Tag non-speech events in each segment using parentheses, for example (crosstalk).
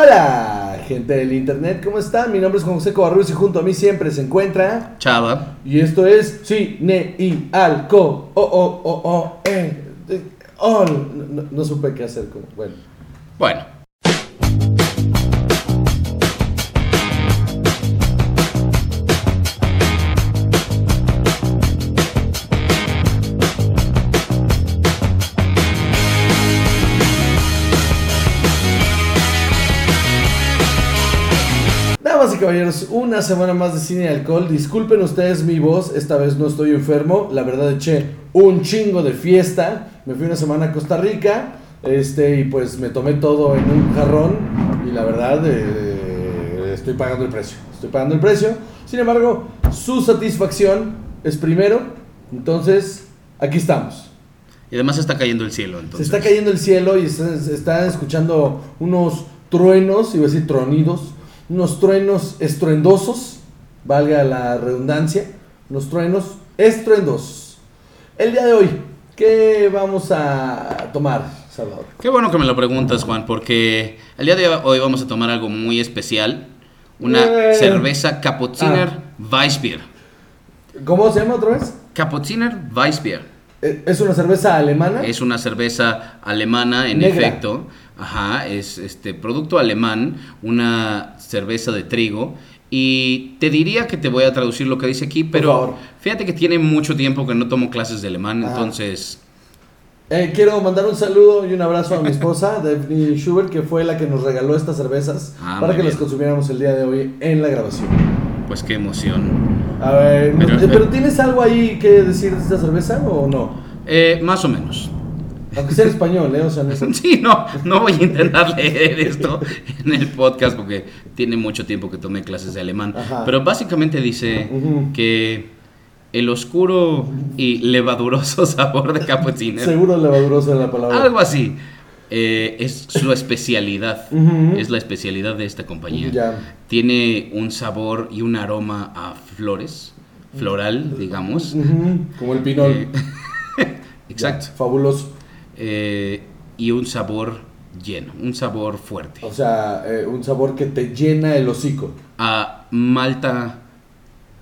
Hola, gente del internet, ¿cómo están? Mi nombre es Juan José Covarrubias y junto a mí siempre se encuentra. Chava. Y esto es Cine y Alco. Oh, oh, oh, oh, eh. eh, Oh, no, no- no supe qué hacer. Bueno. Bueno. Y caballeros, una semana más de cine y alcohol. Disculpen ustedes mi voz, esta vez no estoy enfermo. La verdad eché un chingo de fiesta. Me fui una semana a Costa Rica. Este, y pues me tomé todo en un jarrón. Y la verdad, eh, estoy pagando el precio. Estoy pagando el precio. Sin embargo, su satisfacción es primero. Entonces, aquí estamos. Y además está cayendo el cielo, Se entonces. está cayendo el cielo y se, se están escuchando unos truenos, iba a decir tronidos, unos truenos estruendosos, valga la redundancia, unos truenos estruendosos. El día de hoy, ¿qué vamos a tomar, Salvador? Qué bueno que me lo preguntas, Juan, porque el día de hoy vamos a tomar algo muy especial. Una Eh. cerveza Kapuziner Weissbier. ¿Cómo se llama otra vez? Kapuziner Weissbier. Eh, ¿Es una cerveza alemana? Es una cerveza alemana, en Negra. efecto. Ajá, es este producto alemán, una cerveza de trigo. Y te diría que te voy a traducir lo que dice aquí, pero fíjate que tiene mucho tiempo que no tomo clases de alemán, Ajá. entonces Eh, quiero mandar un saludo y un abrazo a mi esposa, (laughs) Daphne Schubert, que fue la que nos regaló estas cervezas Ah, para que las consumiéramos el día de hoy en la grabación. pues qué emoción. A ver, Pero- ¿no- ¿pero tienes algo ahí que decir de esta cerveza o no? Eh, más o menos. Aunque sea en español, ¿eh? O sea, no es- (laughs) Sí, no, no voy a intentar leer esto en el podcast porque tiene mucho tiempo que tomé clases de alemán. Ajá. Pero básicamente dice que el oscuro y levaduroso (laughs) sabor de cappuccino, Seguro levadurosa la palabra. algo así, eh, es su especialidad. Es la especialidad de esta compañía. Tiene un sabor y un aroma a flores, floral, digamos. Como el pinol. Eh, (laughs) Exacto. Fabuloso. Eh, y un sabor lleno, un sabor fuerte. O sea, eh, un sabor que te llena el hocico. A malta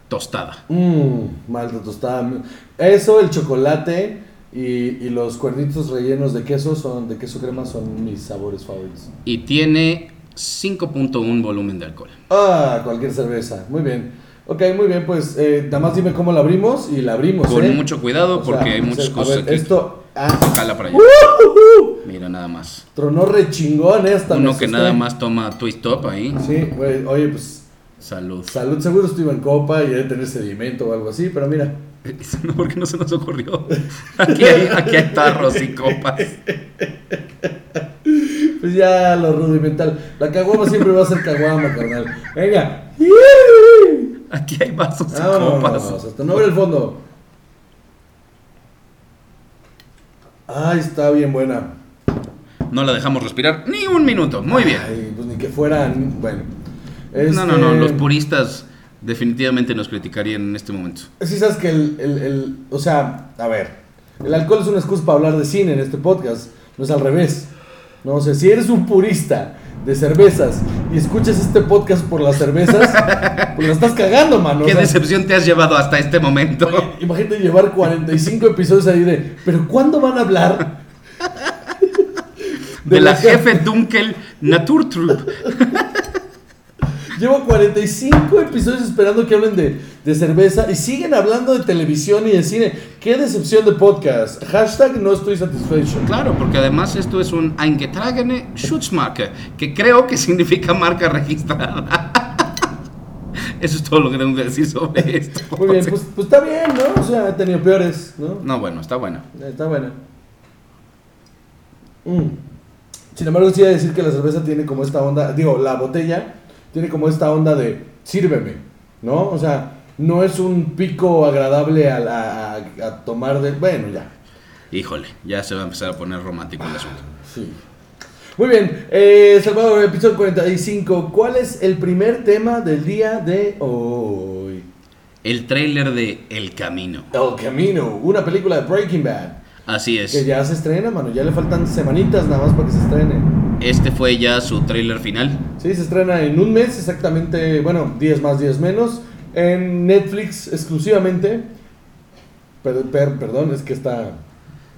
tostada. Mmm, malta tostada. Eso, el chocolate y, y los cuernitos rellenos de queso son de queso crema son mis sabores favoritos. Y tiene 5.1 volumen de alcohol. Ah, cualquier cerveza. Muy bien. Ok, muy bien, pues eh, nada más dime cómo la abrimos y la abrimos. Con ¿eh? mucho cuidado O sea, porque hay muchas cosas ver, aquí. Esto. Ah, Jala para allá. ¡Ujujú! Mira nada más. Tronó re chingón esta. Uno que asusté. nada más toma twist top ahí. Sí, güey, oye, pues Salud. salud, seguro estuvo en copa y debe tener sedimento o algo así, pero mira. No, ¿Por qué no se nos ocurrió? Aquí hay, aquí hay tarros y copas. Pues ya lo rudimental. La caguama siempre va a ser caguama, carnal. Venga. Aquí hay vasos y copas. hasta no ver el fondo. Ay, está bien buena. No la dejamos respirar ni un minuto. Muy bien. Ay, pues ni que fueran, bueno. No, no, no. Este, Los puristas definitivamente nos criticarían en este momento. Sí, sabes que el, el, el- o sea, a ver, el alcohol es una excusa para hablar de cine en este podcast, no es al revés. No, o sea, si eres un purista de cervezas y escuchas este podcast por las cervezas, pues la estás cagando, mano. o ¿Qué sea, decepción te has llevado hasta este momento? Imagínate llevar 45 episodios ahí de, pero ¿cuándo van a hablar? De la jefe Dunkel Naturtrup. Llevo 45 episodios esperando que hablen de, de cerveza y siguen hablando de televisión y de cine. Qué decepción de podcast. Hashtag no estoy satisfecho. Claro, porque además esto es un eingetragene Schutzmarke, que creo que (laughs) significa marca registrada. Eso es todo lo que tengo que decir sobre (laughs) esto. Muy bien, pues, pues está bien, ¿no? O sea, he tenido peores, ¿no? No, bueno, está bueno. Está buena. Mm. Sin embargo, sí voy a decir que la cerveza tiene como esta onda, digo, la botella tiene como esta onda de sírveme, ¿no? O sea, no es un pico agradable a, la- a- a tomar de... Bueno, ya. Híjole, ya se va a empezar a poner romántico el asunto. Sí. Muy bien, eh, Salvador, episodio 45. ¿Cuál es el primer tema del día de hoy? El tráiler de El Camino. El Camino, una película de Breaking Bad. Así es. Que ya se estrena, mano. Ya le faltan semanitas nada más para que se estrene. Este fue ya su tráiler final. Sí, se estrena en un mes exactamente, bueno, 10 más, 10 menos, en Netflix exclusivamente. Per- per- perdón, es que está...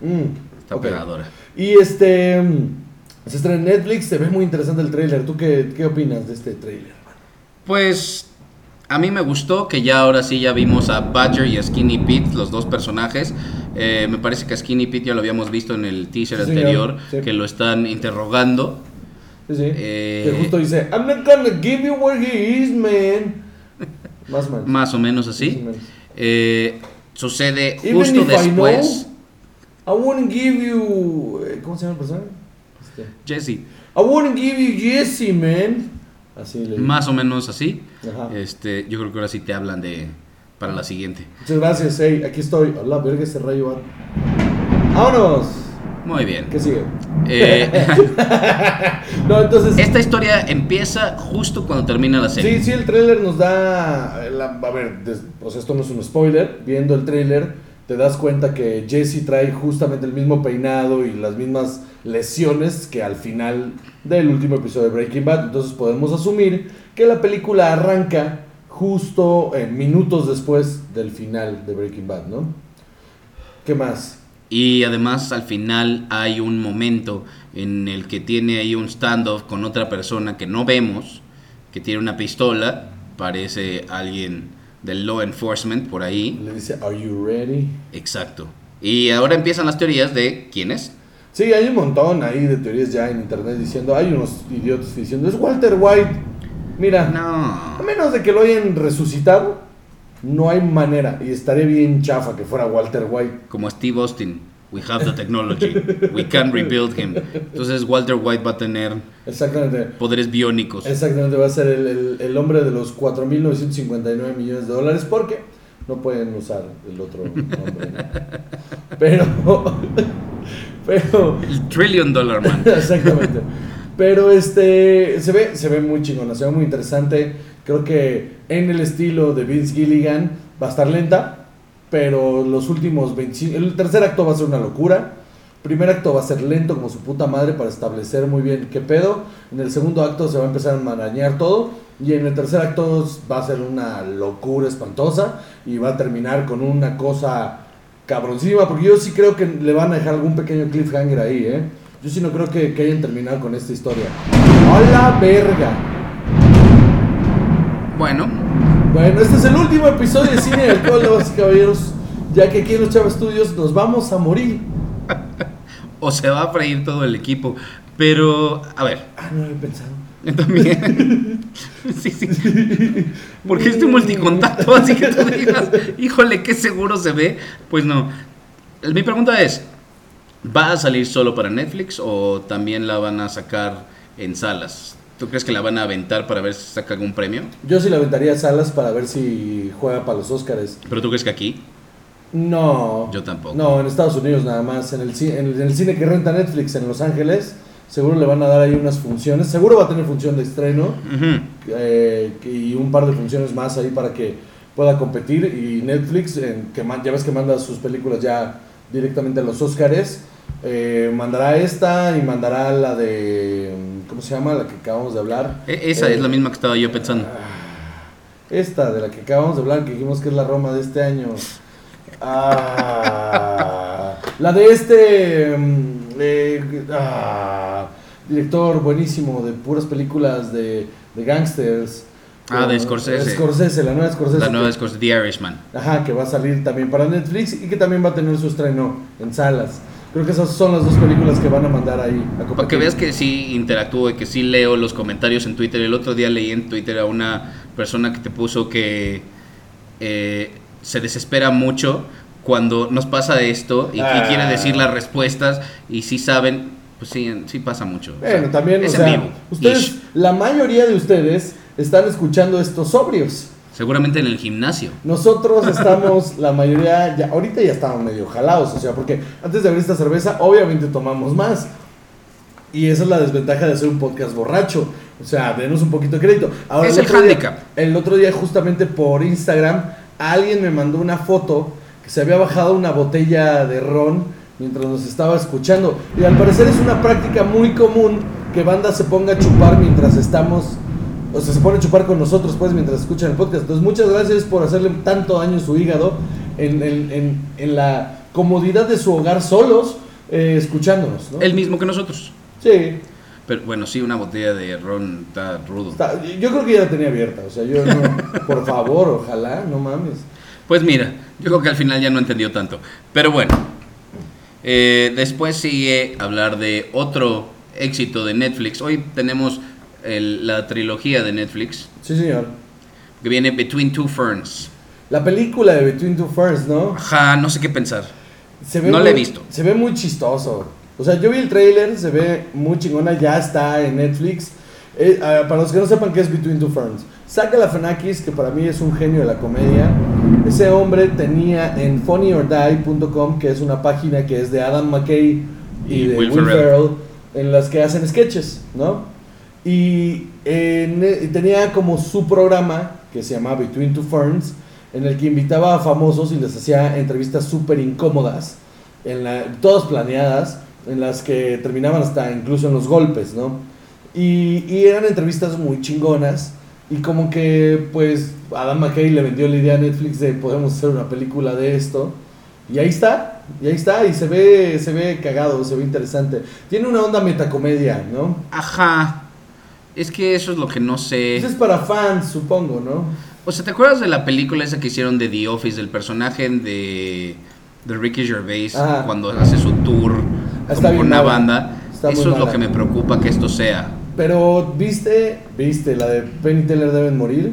mm, Está ok. operadora. Y este... mm, Se estrena en Netflix, se ve muy interesante el tráiler. ¿Tú qué, qué opinas de este tráiler? Pues a mí me gustó que ya ahora sí ya vimos a Badger y a Skinny Pete, los dos personajes. Eh, me parece que a Skinny Pete ya lo habíamos visto en el teaser Sí, anterior, Sí. que lo están interrogando. Sí, sí. Eh, Que justo dice, I'm not gonna give you where he is, man. (laughs) Más o menos. Más o menos así. o menos. Eh, sucede justo I después. I wouldn't give you... ¿Cómo se llama el personaje? Este, Jesse, I wouldn't give you Jesse, man. Así le más o menos así. Ajá. Este, yo creo que ahora sí te hablan de para la siguiente. Muchas gracias, hey, aquí estoy. A la verga ese rayo va. ¡Vámonos! Muy bien. ¿Qué sigue? Eh, (laughs) (laughs) no, entonces. esta historia empieza justo cuando termina la serie. Sí, sí, el tráiler nos da. eh, la- a ver, des- o sea, esto no es un spoiler. Viendo el tráiler, te das cuenta que Jesse trae justamente el mismo peinado y las mismas lesiones que al final del último episodio de Breaking Bad. Entonces podemos asumir que la película arranca justo eh, minutos después del final de Breaking Bad, ¿no? ¿Qué más? Y además al final hay un momento en el que tiene ahí un standoff con otra persona que no vemos, que tiene una pistola, parece alguien del law enforcement por ahí. Le dice, ¿Are you ready? Exacto. Y ahora empiezan las teorías de quién es. Sí, hay un montón ahí de teorías ya en internet diciendo, hay unos idiotas diciendo, es Walter White. Mira, a No. menos de que lo hayan resucitado, no hay manera. Y estaría bien chafa que fuera Walter White. Como Steve Austin. We have the technology. We can rebuild him. Entonces Walter White va a tener Exactamente. poderes biónicos. Exactamente, va a ser el, el- el hombre de los 4.959 millones de dólares porque no pueden usar el otro nombre. ¿no? (laughs) Pero, pero, El Trillion Dollar Man. (laughs) Exactamente. Pero este se ve, se ve muy chingona, se ve muy interesante. Creo que en el estilo de Vince Gilligan va a estar lenta, pero los últimos 25, el tercer acto va a ser una locura. Primer acto va a ser lento como su puta madre para establecer muy bien qué pedo. En el segundo acto se va a empezar a enmarañar todo. Y en el tercer acto va a ser una locura espantosa. Y va a terminar con una cosa cabroncísima. Porque yo sí creo que le van a dejar algún pequeño cliffhanger ahí, ¿eh? Yo sí no creo que, que hayan terminado con esta historia. ¡A la verga! Bueno, Bueno, este es el último episodio de Cine y Alcohol, damas y caballeros. Ya que aquí en los Chava Studios nos vamos a morir. (laughs) o se va a freír todo el equipo. Pero, a ver, Ah, no lo he pensado. también. (laughs) sí, sí. Porque este multicontacto, así que tú digas, híjole, qué seguro se ve. Pues no. Mi pregunta es: ¿va a salir solo para Netflix o también la van a sacar en salas? ¿Tú crees que la van a aventar para ver si saca algún premio? Yo sí le aventaría a Salas para ver si juega para los Oscars. ¿Pero tú crees que aquí? No. Yo tampoco. No, en Estados Unidos nada más. En el, en el, en el cine que renta Netflix en Los Ángeles, seguro le van a dar ahí unas funciones. Seguro va a tener función de estreno. Eh, y un par de funciones más ahí para que pueda competir. Y Netflix, en, que man- ya ves que manda sus películas ya directamente a los Oscars, eh, mandará esta y mandará la de. ¿Cómo se llama? La que acabamos de hablar. E- Esa Eh, es la misma que estaba yo pensando. Esta de la que acabamos de hablar, que dijimos que es la Roma de este año. Ah, la de este mm, eh, ah, director buenísimo de puras películas de, de gangsters. Ah, de Scorsese. Scorsese, la nueva Scorsese. La nueva cosa- The Irishman. Ajá, que va a salir también para Netflix y que también va a tener su estreno en salas. Creo que esas son las dos películas que van a mandar ahí a competir. Para que veas que sí interactúo y que sí leo los comentarios en Twitter. El otro día leí en Twitter a una persona que te puso que eh, se desespera mucho cuando nos pasa esto y, y Ah. quiere decir las respuestas y si saben, pues sí, sí pasa mucho. O sea, Bueno, también, es o en vivo. ustedes, Ish. la mayoría de ustedes están escuchando estos sobrios. Seguramente en el gimnasio. Nosotros estamos, (laughs) la mayoría, ya, ahorita ya estamos medio jalados, o sea, porque antes de abrir esta cerveza, obviamente tomamos más. Y esa es la desventaja de hacer un podcast borracho. O sea, denos un poquito de crédito. Ahora, Es el el día- el otro día, justamente por Instagram, alguien me mandó una foto que se había bajado una botella de ron mientras nos estaba escuchando. Y al parecer es una práctica muy común que banda se ponga a chupar mientras estamos, o sea, se pone a chupar con nosotros, pues, mientras escuchan el podcast. Entonces, muchas gracias por hacerle tanto daño a su hígado en, en- en- en la comodidad de su hogar solos, eh, escuchándonos, ¿no? El mismo que nosotros. Sí, Pero bueno, sí, una botella de ron está rudo. está- yo creo que ya la tenía abierta, o sea, yo no, por favor, ojalá, no mames. Pues mira, yo creo que al final ya no entendió tanto. Pero bueno, eh, después sigue hablar de otro éxito de Netflix. Hoy tenemos el- la trilogía de Netflix Sí, señor. que viene Between Two Ferns. La película de Between Two Ferns, ¿no? Ajá, no sé qué pensar. Se No muy- la he visto. Se ve muy chistoso. O sea, yo vi el trailer, se ve muy chingona, ya está en Netflix. Eh, para los que no sepan qué es Between Two Ferns, Saca Lafanakis, que para mí es un genio de la comedia. Ese hombre tenía en funnyordie.com, que es una página que es de Adam McKay y, Y de Will Will, Ferrell. Ferrell, en las que hacen sketches, ¿no? Y y tenía como su programa, que se llamaba Between Two Ferns, en el que invitaba a famosos y les hacía entrevistas súper incómodas, en la, todas planeadas, en las que terminaban hasta incluso en los golpes, ¿no? Y, y eran entrevistas muy chingonas. Y como que, pues, Adam McKay le vendió la idea a Netflix de podemos hacer una película de esto. Y ahí está, y ahí está, y se ve, se ve cagado, se ve interesante. Tiene una onda metacomedia, ¿no? Ajá. Es que eso es lo que no sé. Eso es para fans, supongo, ¿no? O sea, ¿te acuerdas de la película esa que hicieron de The Office, del personaje de, de Ricky Gervais Ajá. cuando hace su tour Está como con una mala. banda? Está Eso es lo que me preocupa que esto sea. Pero, ¿viste? ¿Viste la de Penny Teller deben morir?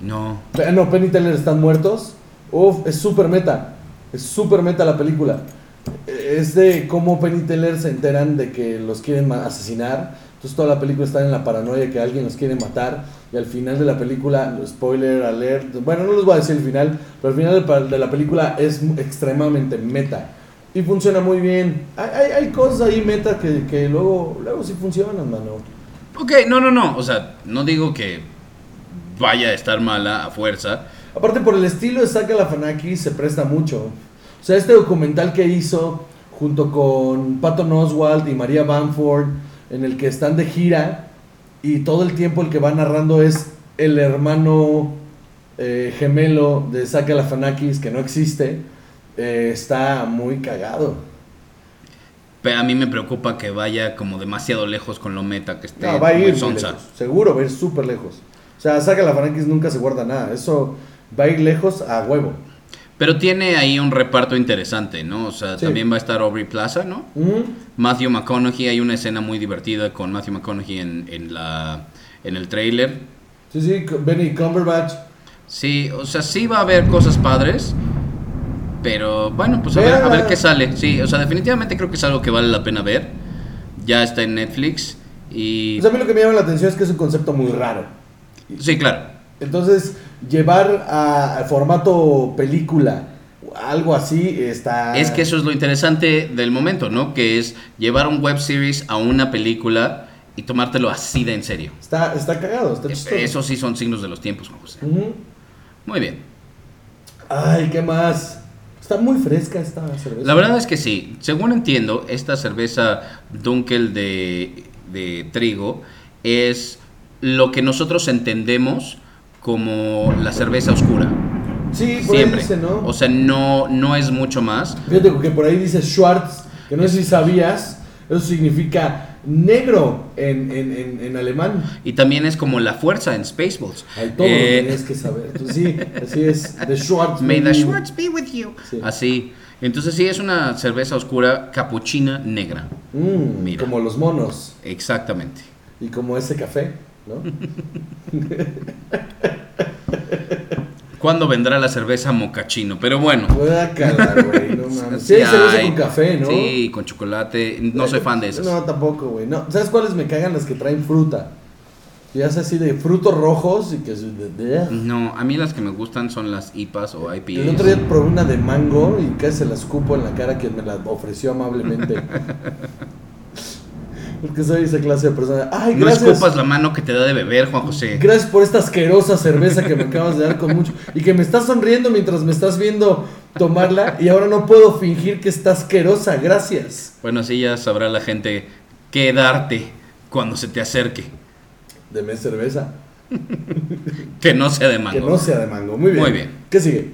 No. Pe- No, Penny Teller están muertos. Uf, es súper meta. Es súper meta la película. Es de cómo Penny Teller se enteran de que los quieren asesinar. Entonces toda la película está en la paranoia que alguien los quiere matar. Y al final de la película, spoiler alert, bueno, no les voy a decir el final, pero al final de la película es extremadamente meta. Y funciona muy bien. Hay, hay, hay cosas ahí meta que, que luego, luego sí funcionan, mano. Ok, no, no, no. O sea, no digo que vaya a estar mala a fuerza. Aparte por el estilo de Saka Lafanaki se presta mucho. O sea, este documental que hizo junto con Patton Oswald y María Bamford, en el que están de gira y todo el tiempo el que va narrando es el hermano eh, gemelo de Saka Lafanakis que no existe, eh, está muy cagado. Pero a mí me preocupa que vaya como demasiado lejos con lo meta, que esté No, va a ir muy lejos. Seguro va a ir súper lejos. O sea, Saka Lafanakis nunca se guarda nada. Eso va a ir lejos a huevo. Pero tiene ahí un reparto interesante, ¿no? O sea, Sí. también va a estar Aubrey Plaza, ¿no? Ujú. Matthew McConaughey, hay una escena muy divertida con Matthew McConaughey en, en, la, en el trailer. Sí, sí, Benny Cumberbatch. Sí, o sea, sí va a haber cosas padres, pero bueno, pues a ver, a ver qué sale. Sí, o sea, definitivamente creo que es algo que vale la pena ver. Ya está en Netflix y... O sea, a mí lo que me llama la atención es que es un concepto muy raro. Sí, claro. Entonces, llevar a, a formato película algo así está... Es que eso es lo interesante del momento, ¿no? Que es llevar un web series a una película y tomártelo así de en serio. Está, está cagado, está chistoso. Eso sí son signos de los tiempos, Juan José. Muy bien. Ay, ¿qué más? Está muy fresca esta cerveza. La verdad es que sí. Según entiendo, esta cerveza Dunkel de, de trigo es lo que nosotros entendemos como la cerveza oscura. Sí, por ahí Siempre. dice, ¿no? O sea, no, no es mucho más. Fíjate que por ahí dice Schwarz, que no sé si sabías, eso significa negro en, en, en, en alemán. Y también es como la fuerza en Spaceballs. Ay, todo Eh, lo tenías que saber. Entonces, sí, así es. De Schwarz. May the baby. Schwartz be with you. Sí. Así. Entonces sí, es una cerveza oscura capuchina negra. Mm, Mira. Como los monos. Exactamente. Y como ese café, ¿no? (laughs) ¿Cuándo vendrá la cerveza mocachino? Pero bueno. Guácala, güey, no (laughs) mames. Sí, hay cerveza con café, ¿no? Sí, con chocolate. No soy fan de esas. No, tampoco, güey. No. ¿Sabes cuáles me cagan? Las que traen fruta. Ya es así de frutos rojos y que No, a mí las que me gustan son las IPAs o IPAs. El otro día probé una de mango y casi se la escupo en la cara que me la ofreció amablemente. (laughs) Porque soy esa clase de persona. Ay, no gracias. escupas la mano que te da de beber, Juan José. Gracias por esta asquerosa cerveza que me acabas de dar con mucho. Y que me estás sonriendo mientras me estás viendo tomarla. Y ahora no puedo fingir que está asquerosa. Gracias. Bueno, así ya sabrá la gente qué darte Cuando se te acerque. Deme cerveza. Que no sea de mango. Que no sea de mango. Muy bien. Muy bien. ¿Qué sigue?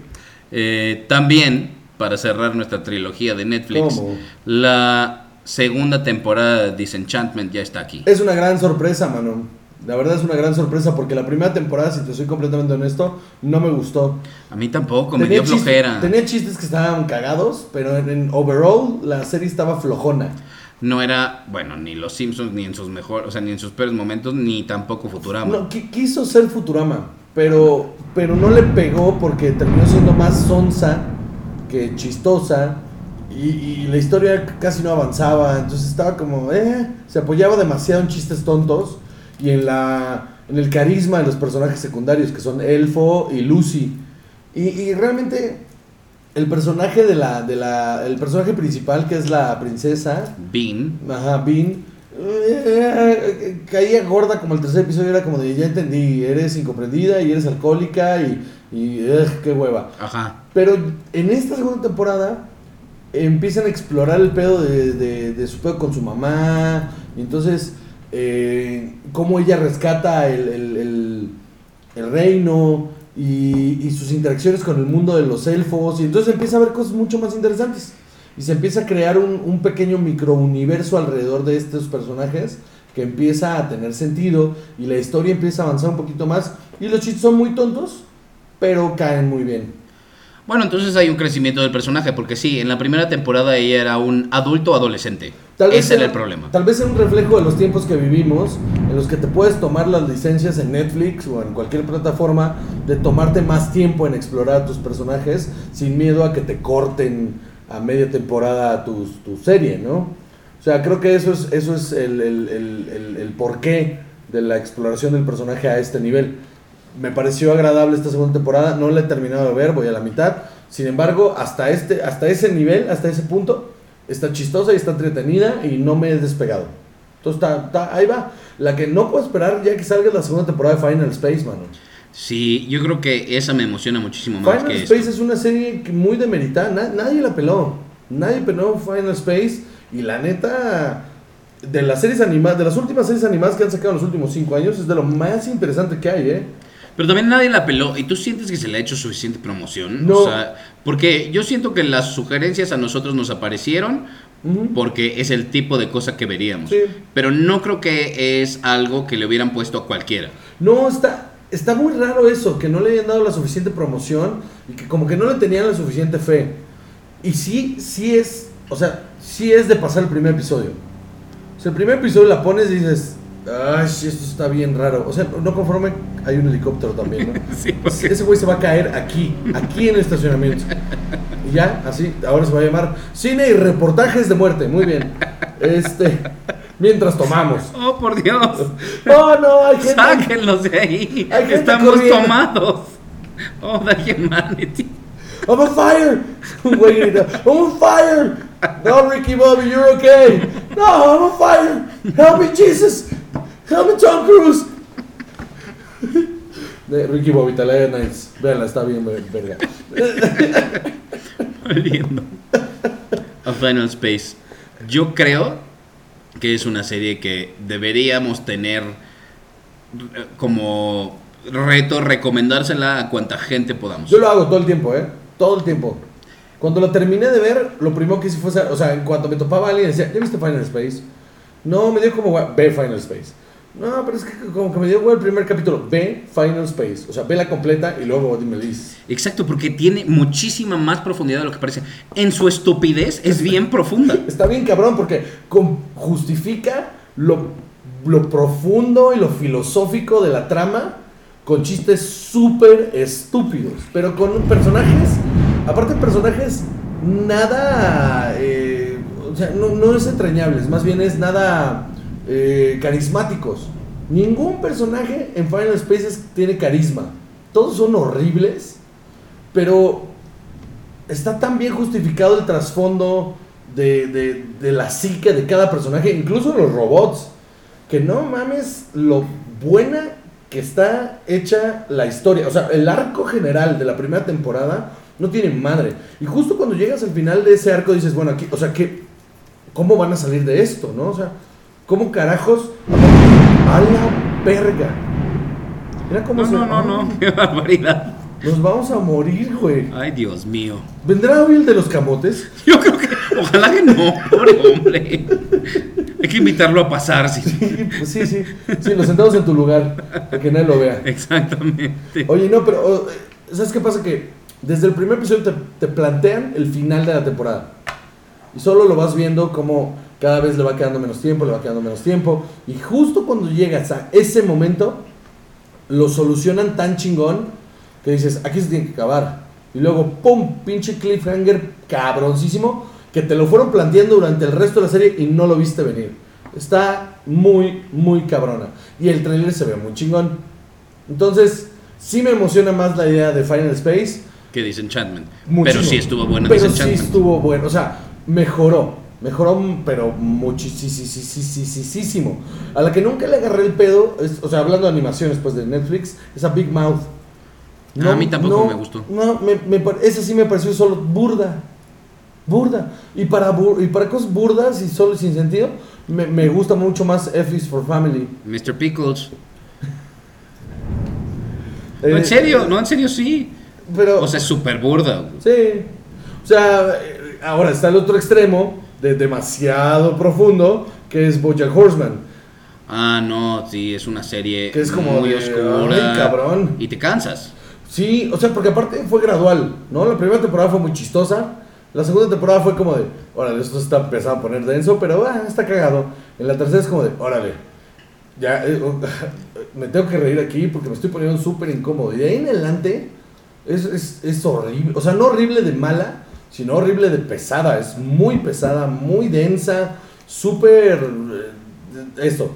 Eh, también, para cerrar nuestra trilogía de Netflix, ¿Cómo? la segunda temporada de Disenchantment ya está aquí. Es una gran sorpresa, mano. La verdad es una gran sorpresa porque la primera temporada, si te soy completamente honesto, no me gustó. A mí tampoco, me Tenía dio chistes- flojera. tenía chistes que estaban cagados, pero en, en overall la serie estaba flojona. No era, bueno, ni Los Simpsons, ni en sus mejores, o sea, ni en sus peores momentos, ni tampoco Futurama. No, quiso ser Futurama, pero, pero no le pegó porque terminó siendo más sonsa que chistosa y, y la historia casi no avanzaba, entonces estaba como, eh, se apoyaba demasiado en chistes tontos y en, la, en el carisma de los personajes secundarios que son Elfo y Lucy. Y, y realmente el personaje de la, de la, el personaje principal que es la princesa, Bean, Ajá, Bean. eh, caía gorda como el tercer episodio, era como de ya entendí, eres incomprendida y eres alcohólica y, y ugh, qué hueva. ajá. Pero en esta segunda temporada empiezan a explorar el pedo de, de- su pedo con su mamá. Y entonces, eh, cómo ella rescata el, el- el- reino y, y sus interacciones con el mundo de los elfos. Y entonces empieza a haber cosas mucho más interesantes. Y se empieza a crear un, un pequeño microuniverso alrededor de estos personajes que empieza a tener sentido y la historia empieza a avanzar un poquito más. Y los chistes son muy tontos, pero caen muy bien. Bueno, entonces hay un crecimiento del personaje, porque sí, en la primera temporada ella era un adulto adolescente. Ese era el problema. Tal vez sea un reflejo de los tiempos que vivimos, en los que te puedes tomar las licencias en Netflix o en cualquier plataforma, de tomarte más tiempo en explorar a tus personajes sin miedo a que te corten a media temporada tu, tu serie, ¿no? O sea, creo que eso es, eso es el, el, el, el- el porqué de la exploración del personaje a este nivel. Me pareció agradable esta segunda temporada, no la he terminado de ver, voy a la mitad. Sin embargo, hasta, este, hasta ese nivel, hasta ese punto, está chistosa y está entretenida y no me he despegado. Entonces, está, está- ahí va. La que no puedo esperar ya que salga la segunda temporada de Final Space, mano. Sí, yo creo que esa me emociona muchísimo más Final que Space esto. es una serie muy demeritada, na- nadie la peló. Nadie peló Final Space y la neta de las series animadas, de las últimas series animadas que han sacado en los últimos cinco años es de lo más interesante que hay, ¿eh? Pero también nadie la peló. ¿Y tú sientes que se le ha hecho suficiente promoción? No. O sea, porque yo siento que las sugerencias a nosotros nos aparecieron porque es el tipo de cosa que veríamos. Sí. Pero no creo que es algo que le hubieran puesto a cualquiera. No, está, está muy raro eso, que no le hayan dado la suficiente promoción y que como que no le tenían la suficiente fe. Y sí, sí es, o sea, sí es de pasar el primer episodio. O sea, el primer episodio la pones y dices, ay, esto está bien raro. O sea, no conforme, hay un helicóptero también, ¿no? (laughs) Sí, porque- Ese güey se va a caer aquí, aquí en el estacionamiento. Y ya, así, ahora se va a llamar Cine y Reportajes de Muerte. Muy bien. Este, mientras tomamos. Oh, por Dios. Oh, no, hay gente. Sáquenlos de ahí. Hay gente Estamos corriendo. tomados. Oh, the humanity. I'm on fire! Un güey grita, I'm on fire! No, Ricky Bobby, you're okay! No, I'm on fire! Help me, Jesus! Help me, Tom Cruise! De Ricky Bobby, Talaya Nights. Véanla, está bien, ver- verga. Volviendo a Final Space. Yo creo que es una serie que deberíamos tener eh, como reto recomendársela a cuanta gente podamos. Yo lo hago todo el tiempo, ¿eh? Todo el tiempo. Cuando lo terminé de ver, lo primero que hice fue, o sea, en cuanto me topaba alguien decía, ¿ya viste Final Space? No, me dio como, "Gua- ve Final Space. No, pero es que como que me dio güey, el primer capítulo, ve Final Space. O sea, ve la completa y luego me dices. Exacto, porque tiene muchísima más profundidad de lo que parece. En su estupidez es bien profunda. (laughs) Está bien cabrón porque justifica lo, lo profundo y lo filosófico de la trama con chistes súper estúpidos, pero con personajes, aparte personajes nada, eh, o sea, no, no es entrañables, más bien es nada eh, carismáticos. Ningún personaje en Final Spaces tiene carisma. Todos son horribles, pero está tan bien justificado el trasfondo de, de- la psique de cada personaje, incluso los robots, que no mames lo buena que está hecha la historia. O sea, el arco general de la primera temporada no tiene madre. Y justo cuando llegas al final de ese arco dices, bueno, aquí, o sea, ¿qué, ¿cómo van a salir de esto? ¿no? O sea, ¿Cómo carajos? A la verga. Mira cómo No, se no, no, no, (laughs) qué barbaridad. Nos vamos a morir, güey. Ay, Dios mío. ¿Vendrá hoy el de los camotes? (laughs) Yo creo que, ojalá que no, pobre hombre. Hay que invitarlo a pasar, sí. Sí, pues sí, sí. Sí, lo sentamos en tu lugar, para que nadie lo vea. Exactamente. Oye, no, pero ¿sabes qué pasa? Que desde el primer episodio te, te plantean el final de la temporada. Y solo lo vas viendo como cada vez le va quedando menos tiempo, le va quedando menos tiempo. Y justo cuando llegas a ese momento, lo solucionan tan chingón que dices, aquí se tiene que acabar. Y luego, ¡pum! Pinche cliffhanger cabroncísimo que te lo fueron planteando durante el resto de la serie y no lo viste venir. Está muy, muy cabrona. Y el trailer se ve muy chingón. Entonces, sí me emociona más la idea de Final Space. Que Disenchantment. Muchísimo. Pero sí estuvo buena Pero sí Disenchantment. estuvo bueno. O sea, mejoró. Mejoró, pero muchísimo. A la que nunca le agarré el pedo, es- o sea, hablando de animaciones pues de Netflix, es a Big Mouth. Ah, a mí tampoco me gustó. No, me, esa sí me pareció solo burda. Burda. Y para, bur- y para cosas burdas y solo sin sentido, me, me gusta mucho más F is for Family. Mr. Pickles. Eh, (laughs) No, en serio, no, en serio sí. Pero, O sea, es súper burda. Sí. O sea, eh, ahora está el otro extremo de demasiado profundo, que es Bojack Horseman. Ah, no, sí, es una serie Que es como muy de, oscura. "Ay, cabrón". Y te cansas. Sí, o sea, porque aparte fue gradual, ¿no? La primera temporada fue muy chistosa. La segunda temporada fue como de, órale, esto está empezando a poner denso, pero ah, está cagado. En la tercera es como de, órale, ya eh, (laughs) me tengo que reír aquí porque me estoy poniendo súper incómodo. Y de ahí en adelante es, es, es horrible, o sea, no horrible de mala, sino horrible de pesada. Es muy pesada, muy densa, súper... eh, esto.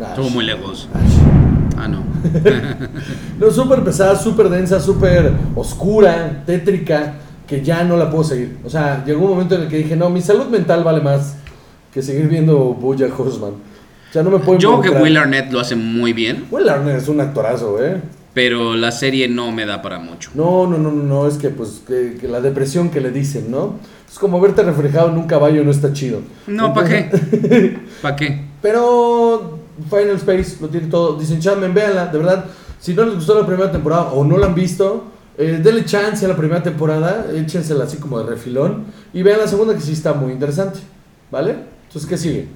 Estuvo muy lejos. Ash. Ah, no. (laughs) No, súper pesada, súper densa, súper oscura, tétrica, que ya no la puedo seguir. O sea, llegó un momento en el que dije, no, mi salud mental vale más que seguir viendo Bojack Horseman. O sea, no me puedo Yo creo que. Will Arnett lo hace muy bien, Will Arnett es un actorazo, ¿eh? Pero la serie no me da para mucho. No, no, no, no, es que pues que, que la depresión que le dicen, ¿no? Es como verte reflejado en un caballo no está chido. No, ¿para qué? (laughs) ¿Para qué? Pero Final Space lo tiene todo. Disenchantment, véanla, de verdad. Si no les gustó la primera temporada o no la han visto, eh, denle chance a la primera temporada, échensela así como de refilón y vean la segunda que sí está muy interesante, ¿vale? Entonces, ¿qué sigue?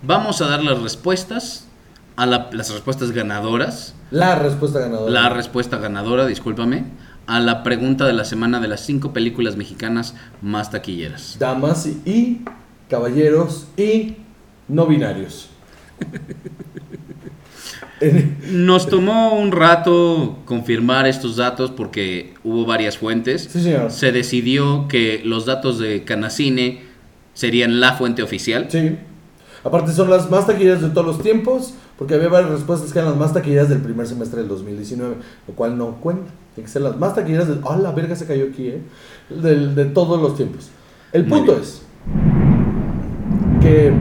Vamos a dar las respuestas, a la- las respuestas ganadoras, La respuesta ganadora. la respuesta ganadora, discúlpame, a la pregunta de la semana de las cinco películas mexicanas más taquilleras. Damas y, caballeros y no binarios. (laughs) Nos tomó un rato confirmar estos datos porque hubo varias fuentes. sí, señor. Se decidió que los datos de Canacine serían la fuente oficial. Sí. Aparte son las más taquilleras de todos los tiempos, porque había varias respuestas que eran las más taquilleras del primer semestre del 2019, lo cual no cuenta. Tienen que ser las más taquilleras del... ¡Ah, la verga se cayó aquí, eh! Del- de todos los tiempos. El punto es que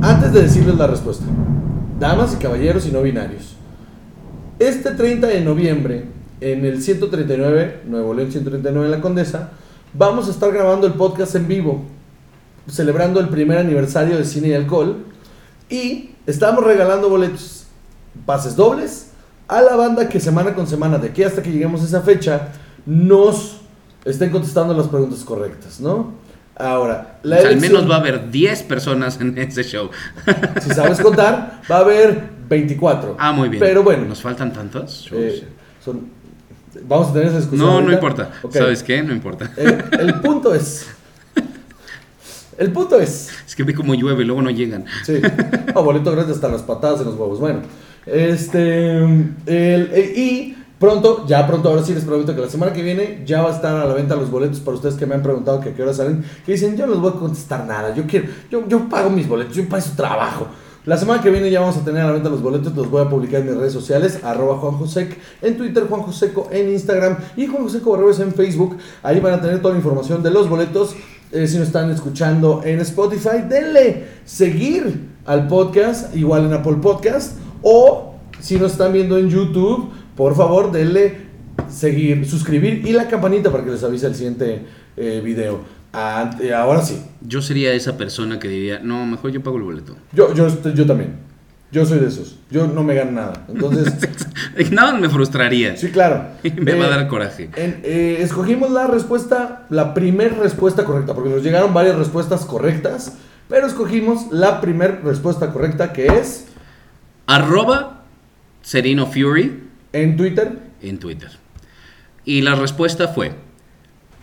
antes de decirles la respuesta, damas y caballeros y no binarios, este 30 de noviembre, en el 139, Nuevo León 139 en la Condesa, vamos a estar grabando el podcast en vivo celebrando el primer aniversario de cine y alcohol y estamos regalando boletos, pases dobles a la banda que semana con semana, de aquí hasta que lleguemos a esa fecha, nos estén contestando las preguntas correctas, ¿no? Ahora, la O sea, al elección- menos va a haber 10 personas en ese show. (laughs) si sabes contar, va a haber 24. Ah, muy bien. Pero bueno, ¿Nos faltan tantos? eh, son- vamos a tener esa discusión. no, no ahorita. importa. Ok. ¿Sabes qué? No importa. El punto es. (laughs) El punto es. Es que ve cómo llueve, luego no llegan. Sí. (laughs) A boleto grande hasta las patadas en los huevos. Bueno. Este. el- el- y pronto, ya pronto, ahora sí les prometo que la semana que viene ya va a estar a la venta los boletos para ustedes que me han preguntado que a qué hora salen. Que dicen, yo no les voy a contestar nada. Yo quiero, yo, yo pago mis boletos, yo pago su trabajo. La semana que viene ya vamos a tener a la venta los boletos, los voy a publicar en mis redes sociales, arroba Juan Josec, en Twitter Juan Joseco, en Instagram y Juan Joseco Barreros en Facebook. Ahí van a tener toda la información de los boletos. Eh, si nos están escuchando en Spotify, denle seguir al podcast, igual en Apple Podcast. O si nos están viendo en YouTube, por favor, denle seguir, suscribir y la campanita para que les avise el siguiente eh, video. Ah, eh, ahora sí. Yo sería esa persona que diría, no, mejor yo pago el boleto. Yo, yo, yo también. Yo soy de esos. Yo no me gano nada. Entonces, (laughs) Nada me frustraría. sí, claro. (laughs) Me va a Eh, dar coraje. en- eh, escogimos la respuesta, la primer respuesta correcta, porque nos llegaron varias respuestas correctas, pero escogimos la primer respuesta correcta que es Arroba Serino Fury en Twitter. en Twitter. Y la respuesta fue: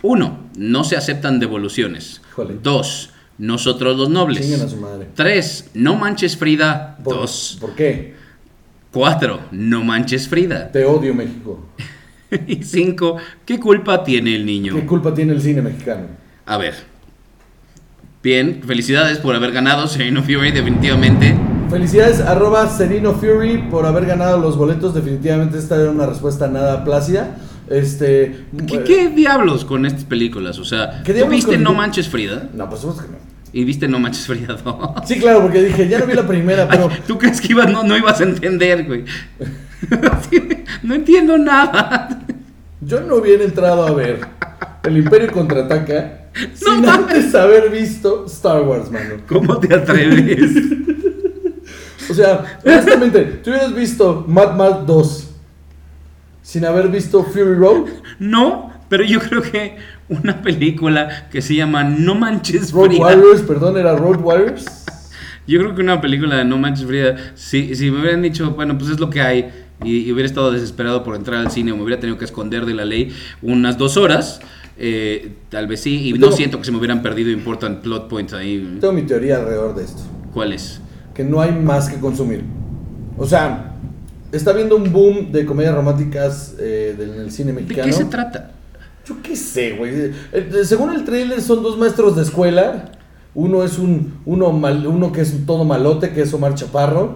1. No se aceptan devoluciones. Híjole. 2. Nosotros los nobles. Chinguen a su madre. 3. No manches Frida. ¿Por, 2. ¿Por qué? 4. No manches Frida. Te odio, México. (laughs) Y 5. ¿Qué culpa tiene el niño? ¿Qué culpa tiene el cine mexicano? A ver. Bien, felicidades por haber ganado Sereno Fury, definitivamente. Felicidades, arroba Serino Fury, por haber ganado los boletos. Definitivamente esta era una respuesta nada plácida. Este. ¿Qué, eh, qué diablos con estas películas? O sea, ¿Qué ¿tú viste con- No Manches Frida? No, supuesto que no. Y viste No Manches Frida 2. Sí, claro, porque dije, ya no vi la primera, pero. Ay, ¿Tú crees que ibas, no, no ibas a entender, güey? No entiendo nada. Yo no hubiera entrado a ver El Imperio contraataca No sin mames. antes haber visto Star Wars, mano. ¿Cómo te atreves? O sea, honestamente, tú hubieras visto Mad Max 2 sin haber visto Fury Road, No, pero yo creo que (laughs) una película que se llama No Manches Road Frida. Warriors, perdón, era Road Warriors. (laughs) Yo creo que una película de No Manches Frida, si, si me hubieran dicho, bueno, pues es lo que hay, y, y hubiera estado desesperado por entrar al cine o me hubiera tenido que esconder de la ley unas dos horas, eh, tal vez sí, y no Tengo- siento que se me hubieran perdido important plot points ahí. Tengo mi teoría alrededor de esto. ¿Cuál es? que no hay más que consumir. O sea, está habiendo un boom de comedias románticas eh, del- en el cine ¿De mexicano. qué se trata? Yo qué sé, güey. Eh, Según el trailer son dos maestros de escuela. Uno es un uno mal, uno que es un todo malote, que es Omar Chaparro,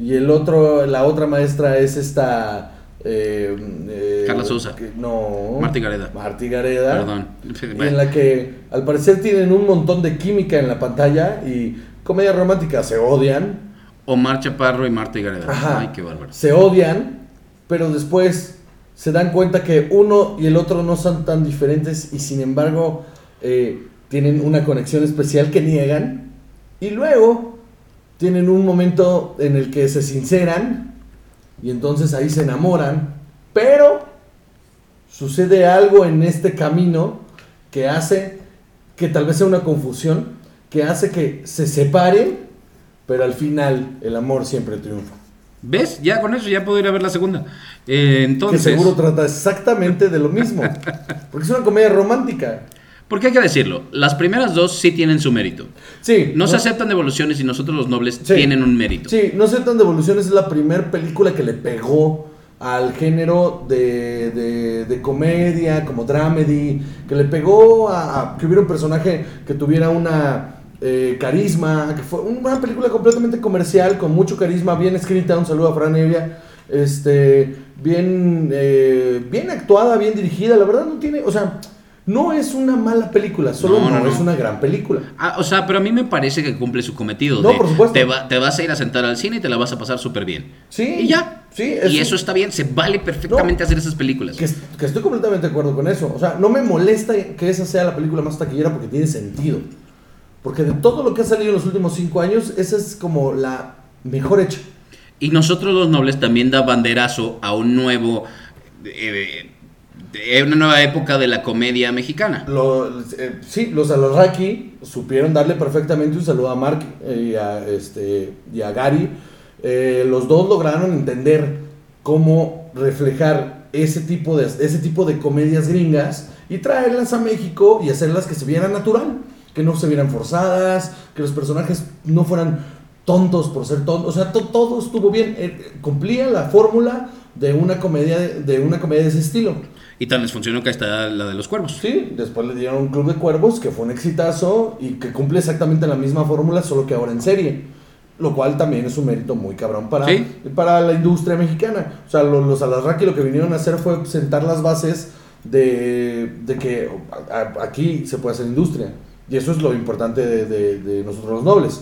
y el otro, la otra maestra es esta eh, eh, Carla Sousa. que- no. Martí Gareda. Martí Gareda. Perdón. Y en la que al parecer tienen un montón de química en la pantalla y comedia romántica se odian. Omar Chaparro y Marta Gareda. Ajá. Ay, qué bárbaro. se odian, pero después se dan cuenta que uno y el otro no son tan diferentes y sin embargo eh, tienen una conexión especial que niegan. Y luego tienen un momento en el que se sinceran y entonces ahí se enamoran, pero sucede algo en este camino que hace que tal vez sea una confusión, que hace que se separen, pero al final el amor siempre triunfa. ¿Ves? Ya con eso ya puedo ir a ver la segunda. Eh, entonces, que seguro trata exactamente de lo mismo. (laughs) Porque es una comedia romántica. porque hay que decirlo, las primeras dos sí tienen su mérito. Sí. No se aceptan devoluciones y nosotros los nobles Sí. tienen un mérito. Sí, No sé tan devoluciones es la primera película que le pegó al género de, de, de comedia, como dramedy, que le pegó a, a que hubiera un personaje que tuviera una eh, carisma, que fue una película completamente comercial, con mucho carisma, bien escrita, un saludo a Fran Evia, este, bien, eh, bien actuada, bien dirigida, la verdad no tiene, o sea, no es una mala película, solo No, no, no, no. es una gran película. Ah, o sea, pero a mí me parece que cumple su cometido. No, de, por supuesto. Te, va- te vas a ir a sentar al cine y te la vas a pasar súper bien. Sí. Y ya. Sí, y eso está bien, se vale perfectamente hacer esas películas. Que, que estoy completamente de acuerdo con eso. O sea, no me molesta que esa sea la película más taquillera porque tiene sentido. Porque de todo lo que ha salido en los últimos cinco años, esa es como la mejor hecha. Y nosotros los nobles también da banderazo a un nuevo... eh, eh, una nueva época de la comedia mexicana. Lo- eh, sí, los Alarraqui supieron darle perfectamente un saludo a Mark eh, y, a, este, y a Gary. Eh, los dos lograron entender cómo reflejar ese tipo, de, ese tipo de comedias gringas y traerlas a México y hacerlas que se vieran natural, que no se vieran forzadas, que los personajes no fueran tontos por ser tontos. O sea, to- todo estuvo bien. eh, cumplía la fórmula de una comedia de, de una comedia de ese estilo. Y tan les funcionó que está la de los cuervos. Sí, después le dieron un Club de Cuervos que fue un exitazo y que cumple exactamente la misma fórmula, solo que ahora en serie. Lo cual también es un mérito muy cabrón para, Sí. para la industria mexicana. O sea, lo- los Alasraqui lo que vinieron a hacer fue sentar las bases de, de que a- a- aquí se puede hacer industria. Y eso es lo importante de, de- de nosotros los nobles.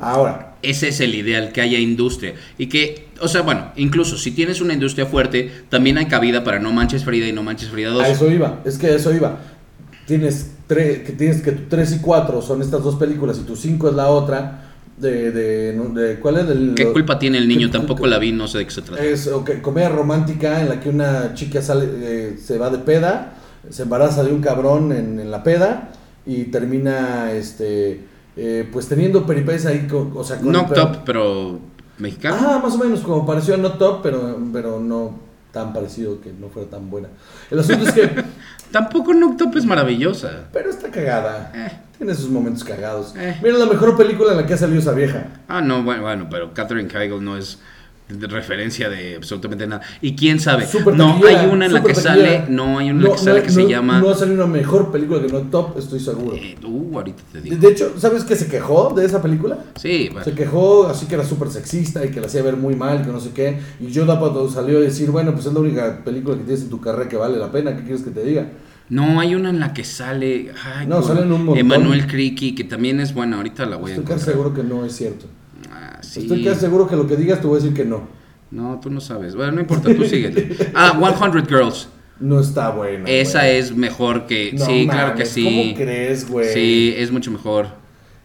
Ahora, Ese es el ideal, que haya industria. Y que, o sea, bueno, incluso si tienes una industria fuerte, también hay cabida para No Manches Frida y No Manches Frida 2. a eso iba, es que a eso iba. Tienes tre- que tienes que tu 3 y 4 son estas dos películas y tu 5 es la otra, de, de, ¿cuál es? Del- ¿Qué culpa tiene el niño? ¿Qué- Tampoco la vi, no sé de qué se trata. Es ok, comedia romántica en la que una chica sale, eh, se va de peda, se embaraza de un cabrón en, en la peda y termina, este, eh, pues teniendo peripecias ahí, con, o sea, con Knocked pero- Up, pero mexicano. Ah, más o menos como pareció a Not Top, pero, pero no tan parecido que no fuera tan buena. El asunto es que, (laughs) Tampoco Knocked Up es maravillosa. pero está cagada. Eh. Tiene sus momentos cagados. Eh. Mira la mejor película en la que ha salido esa vieja. Ah, no, bueno, bueno, pero Catherine Heigl no es de referencia de absolutamente nada. Y quién sabe, Súper no hay una en la que taquillera. sale, no hay una en la que sale que se no- llama. No ha salido una mejor película que Not Top, estoy seguro. eh, uh, ahorita te digo. de hecho, ¿sabes que se quejó de esa película? Sí, bueno. Se quejó así que era súper sexista y que la hacía ver muy mal, que no sé qué. Y yo cuando salió a decir, bueno, pues es la única película que tienes en tu carrera que vale la pena, ¿qué quieres que te diga? No, hay una en la que sale. Ay, No, con salen un montón. Emanuel Criqui, que también es buena. Ahorita la voy a Estoy casi encontrar. seguro que no es cierto. Sí. Estoy casi seguro que lo que digas te voy a decir que no. No, tú no sabes. Bueno, no importa, tú síguete. Ah, 100 Girls. No está bueno. Esa güey. es mejor que. No sí, claro que sí. ¿Cómo crees, güey? Sí, es mucho mejor.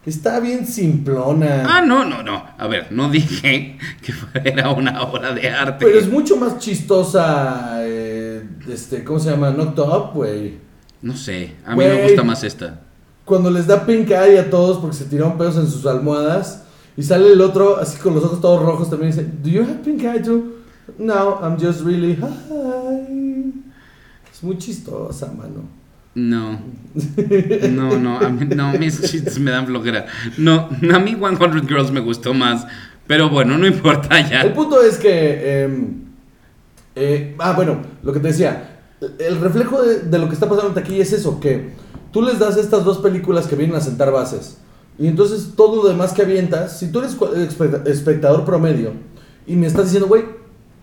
Está bien simplona. Ah, no, no, no. A ver, no dije que fuera una obra de arte. Pero es mucho más chistosa, eh, este, ¿cómo se llama? Knocked Up, güey. No sé, a mí me gusta más esta. Cuando les da pink eye a todos porque se tiraron pedos en sus almohadas y sale el otro así con los ojos todos rojos también y dice, ¿Do you have pink eye too? No, I'm just really high. Es muy chistosa, mano. No. No, no, a mí, no, mis chistes me dan flojera. No, a mí 100 Girls me gustó más. Pero bueno, no importa El ya. punto es que. em, eh, ah, bueno, lo que te decía. El reflejo de, de lo que está pasando taquilla es eso: que tú les das estas dos películas que vienen a sentar bases. Y entonces todo lo demás que avientas, si tú eres espectador promedio y me estás diciendo, güey,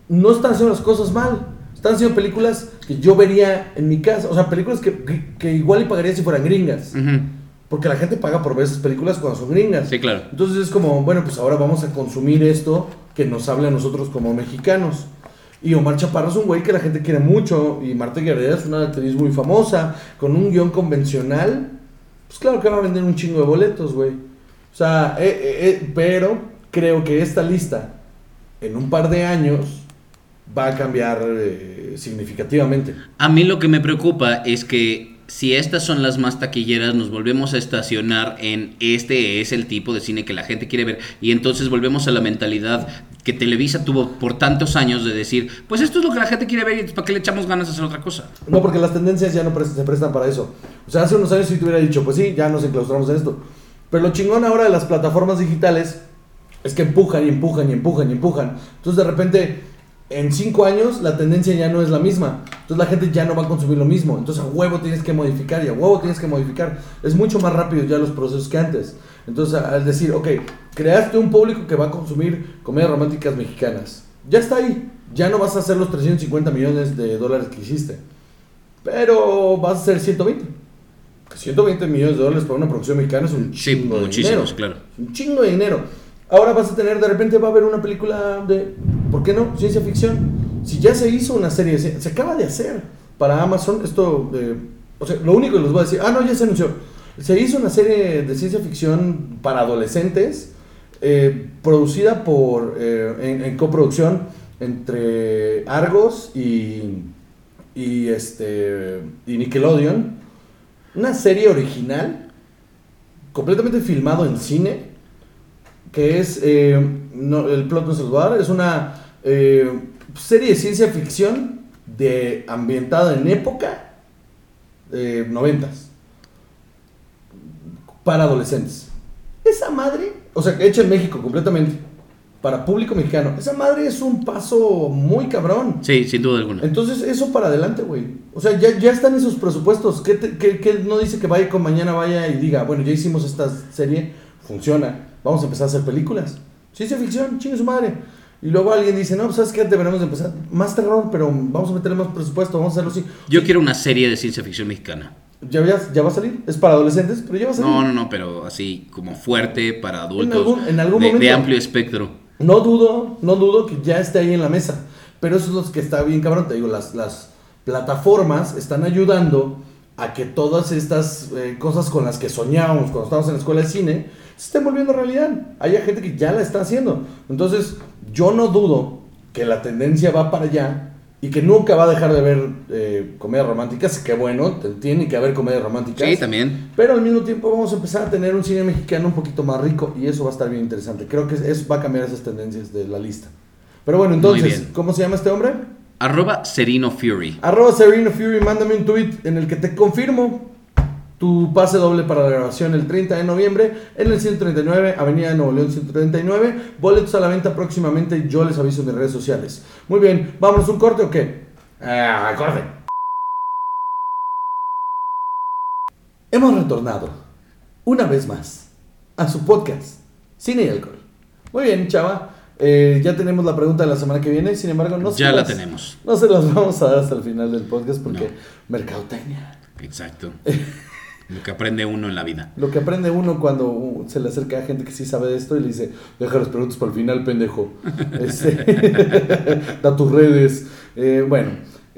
no están haciendo las cosas mal. Están haciendo películas que yo vería en mi casa. O sea, películas que, que- que igual y pagaría si fueran gringas. Ujú. Porque la gente paga por ver esas películas cuando son gringas. Sí, claro. Entonces es como, bueno, pues ahora vamos a consumir esto que nos habla a nosotros como mexicanos. Y Omar Chaparro es un güey que la gente quiere mucho. Y Marta Guerrera es una actriz muy famosa. Con un guion convencional. Pues claro que va a vender un chingo de boletos, güey. O sea, eh, eh, eh, pero creo que esta lista en un par de años va a cambiar significativamente. A mí lo que me preocupa es que si estas son las más taquilleras, nos volvemos a estacionar en este es el tipo de cine que la gente quiere ver. Y entonces volvemos a la mentalidad que Televisa tuvo por tantos años de decir, pues esto es lo que la gente quiere ver y ¿para qué le echamos ganas de hacer otra cosa? No, porque las tendencias ya no se prestan para eso. O sea, hace unos años si te hubiera dicho, pues sí, ya nos enclaustramos en esto. Pero lo chingón ahora de las plataformas digitales es que empujan y empujan y empujan y empujan. Entonces de repente, en cinco años, la tendencia ya no es la misma. Entonces la gente ya no va a consumir lo mismo. Entonces a huevo tienes que modificar y a huevo tienes que modificar. Es mucho más rápido ya los procesos que antes. Entonces al decir, ok, creaste un público que va a consumir comedias románticas mexicanas. Ya está ahí. Ya no vas a hacer los 350 millones de dólares que hiciste. Pero vas a hacer 120. 120 millones de dólares para una producción mexicana es un Sí, chingo de muchísimos, dinero. claro. Un chingo de dinero. Ahora vas a tener, de repente va a haber una película de, ¿por qué no? Ciencia ficción. Si ya se hizo una serie, se, se acaba de hacer para Amazon, esto, o sea, lo único que les voy a decir, ah, no, ya se anunció. Se hizo una serie de ciencia ficción para adolescentes, eh, producida por, eh, en, coproducción entre Argos y, y, este, y Nickelodeon. Una serie original, completamente filmado en cine, que es, eh, no, el plot no dar, es una serie de ciencia ficción de, ambientada en época de noventas, para adolescentes. Esa madre, o sea, hecha en México completamente, para público mexicano, esa madre es un paso muy cabrón. Sí, sin duda alguna. Entonces, eso para adelante, güey. O sea, ya, ya están esos presupuestos. ¿Qué, te- qué- qué no dice que vaya con mañana vaya y diga, bueno, ya hicimos esta serie, funciona, vamos a empezar a hacer películas? Ciencia ficción, chingue su madre. Y luego alguien dice, no, pues sabes qué, deberíamos de empezar más terror, pero vamos a meterle más presupuesto, vamos a hacerlo así. Yo quiero una serie de ciencia ficción mexicana. Ya, ya, ya va a salir, es para adolescentes, pero ya va a salir. No, no, no, pero así como fuerte para adultos. algún- en algún de, de momento. amplio espectro. No dudo, no dudo que ya esté ahí en la mesa. Pero eso es lo que está bien cabrón. Te digo, las, las plataformas están ayudando a que todas estas eh, cosas con las que soñábamos cuando estábamos en la escuela de cine se estén volviendo realidad. Hay gente que ya la está haciendo. Entonces, yo no dudo que la tendencia va para allá y que nunca va a dejar de haber eh, comedias románticas. Que bueno, tiene que haber comedias románticas. Sí, también. Pero al mismo tiempo vamos a empezar a tener un cine mexicano un poquito más rico y eso va a estar bien interesante. Creo que eso va a cambiar esas tendencias de la lista. Pero bueno, entonces. ¿cómo se llama este hombre? Arroba Serino Fury. Arroba Sereno Fury, mándame un tweet en el que te confirmo tu pase doble para la grabación el 30 de noviembre en el 139, Avenida de Nuevo León 139. Boletos a la venta próximamente, yo les aviso en mis redes sociales. Muy bien, ¿vámonos un corte o qué? Ah, corte. Hemos retornado, una vez más, a su podcast, Cine y Alcohol. Muy bien, chava. Eh, ya tenemos la pregunta de la semana que viene, sin embargo, no se la las- tenemos. no se las (laughs) vamos a dar hasta el final del podcast porque No. mercadotecnia. Exacto. (laughs) Lo que aprende uno en la vida. Lo que aprende uno cuando se le acerca a gente que sí sabe de esto y le dice, deja las preguntas para el final, pendejo. (laughs) Este, da tus redes. Eh, bueno,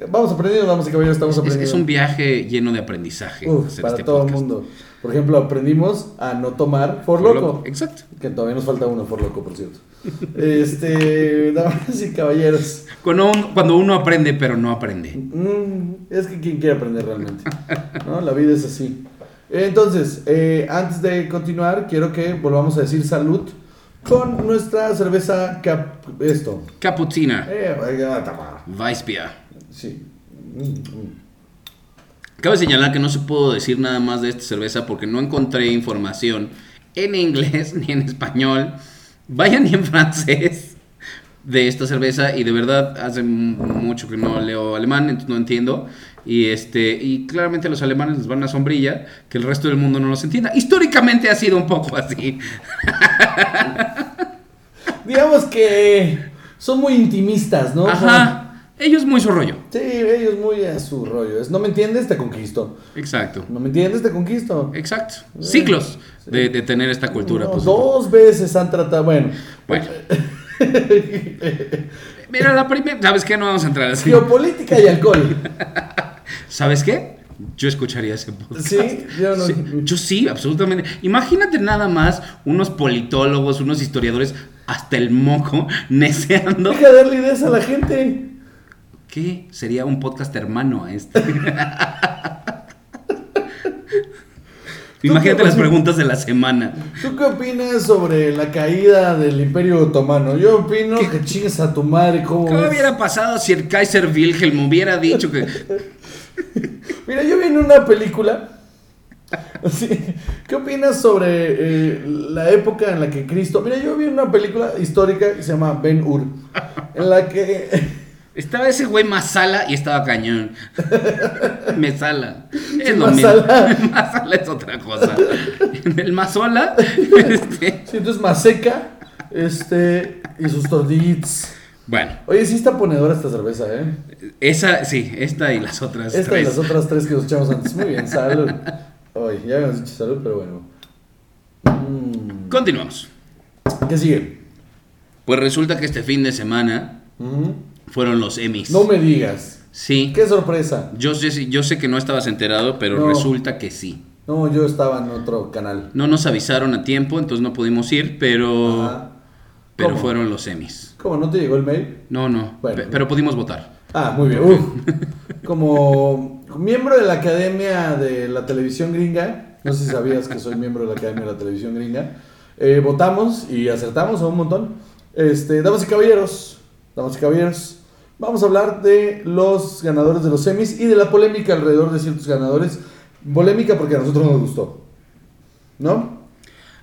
vamos aprendiendo, vamos a caballeros, estamos Es, aprendiendo. es un viaje lleno de aprendizaje. Uf, hacer para este todo el mundo. Por ejemplo, aprendimos a no tomar por loco. Exacto. Que todavía nos falta uno por loco, por cierto. (laughs) Este, damas y caballeros. Cuando, un- cuando uno aprende, pero no aprende. Mm, es que quien quiere aprender realmente. ¿no? La vida es así. Entonces, eh, antes de continuar, quiero que volvamos a decir salud con nuestra cerveza cap esto. Capuchina. Eh. Weissbier. sí. Mm, mm. Cabe señalar que no se pudo decir nada más de esta cerveza porque no encontré información en inglés (laughs) ni en español, vaya ni en francés de esta cerveza y de verdad hace mucho que no leo alemán, entonces no entiendo. Y este y claramente a los alemanes les va una sombrilla que el resto del mundo no los entienda. Históricamente ha sido un poco así. (laughs) Digamos que son muy intimistas, ¿no? Ajá. Ellos muy su rollo. sí, ellos muy a su rollo. Es, no me entiendes, te conquisto. Exacto. No me entiendes, te conquisto. Exacto. Ciclos de, de tener esta cultura. No, pues, dos veces han tratado. Bueno, Bueno. (laughs) Mira, la primera. ¿Sabes qué? No vamos a entrar así. geopolítica y alcohol. (laughs) ¿Sabes qué? Yo escucharía ese podcast. Sí, yo no. Sí, yo sí, absolutamente. Imagínate nada más unos politólogos, unos historiadores, hasta el moco, (laughs) neceando. Deja de darle ideas a la gente. ¿Qué sería un podcast hermano a este? (laughs) Imagínate las preguntas de la semana. ¿Tú qué opinas sobre la caída del Imperio Otomano? Yo opino que chingues a tu madre, ¿cómo ¿Qué ves? hubiera pasado si el Kaiser Wilhelm hubiera dicho que... (laughs) Mira, yo vi en una película. ¿Qué opinas sobre eh, la época en la que Cristo... Mira, yo vi una película histórica que se llama Ben Hur. En la que... Estaba ese güey Masala y estaba cañón. (laughs) Mesala. Es Sí, lo Masala. mismo. Masala (laughs) es otra cosa. El Mazola, (laughs) este, Sí, entonces Maseca, este... Y sus tortillitas. Bueno, Oye, sí está ponedora esta cerveza, ¿eh? esa, sí, esta y las otras Esta tres. y las otras tres que nos echamos antes. Muy bien, salud. Oye, ya habíamos dicho salud, pero bueno. Mm, Continuamos. ¿Qué sigue? Pues resulta que este fin de semana Ujú. Fueron los Emmys. No me digas. Sí. Qué sorpresa. Yo sé, si- yo sé que no estabas enterado, pero No. resulta que sí. No, yo estaba en otro canal. No nos avisaron a tiempo, entonces no pudimos ir, pero, Ajá. pero fueron los Emmys. ¿Cómo no te llegó el mail? No, no, Bueno. pe- pero pudimos votar. Ah, muy bien. Uf. (laughs) Como miembro de la Academia de la Televisión Gringa, no sé si sabías que soy miembro de la Academia de la Televisión Gringa, eh, votamos y acertamos a un montón. Este, damas y caballeros, damas y caballeros, vamos a hablar de los ganadores de los Emmys y de la polémica alrededor de ciertos ganadores. Polémica porque a nosotros nos gustó. ¿No?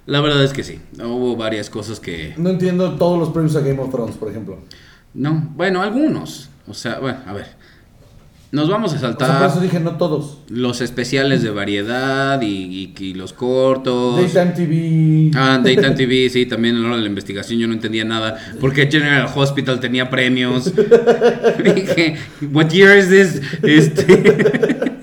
La verdad es que sí. Hubo varias cosas que... No entiendo todos los premios a Game of Thrones, por ejemplo. No, bueno, algunos. O sea, bueno, a ver. Nos vamos a O sea, por saltar eso dije no todos. los especiales de variedad y, y- y los cortos. Daytime TV. Ah, Daytime TV, sí, también a la hora de la investigación yo no entendía nada. Porque General Hospital tenía premios. (laughs) Dije, ¿what year is this? Este, (laughs)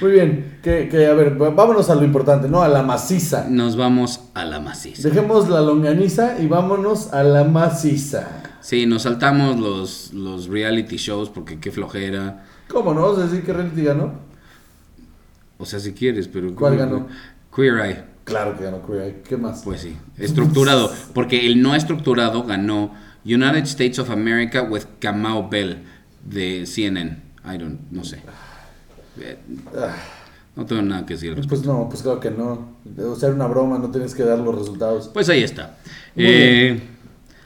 Muy bien, que, que, a ver, vámonos a lo importante, ¿no? A la maciza. nos vamos a la maciza. Dejemos la longaniza y vámonos a la maciza. Sí, nos saltamos los, los reality shows porque qué flojera. ¿Cómo no? ¿Vas a decir que reality ganó? O sea, si quieres, pero... ¿Cuál ganó? Queer Eye. Claro que ganó Queer Eye. ¿Qué más? Pues sí, estructurado. Porque el no estructurado ganó United States of America with Kamau Bell de CNN. I don't, no sé. No tengo nada que decir. al. Pues no, pues claro que no. O sea, era una broma, no tienes que dar los resultados. Pues ahí está. Muy Eh,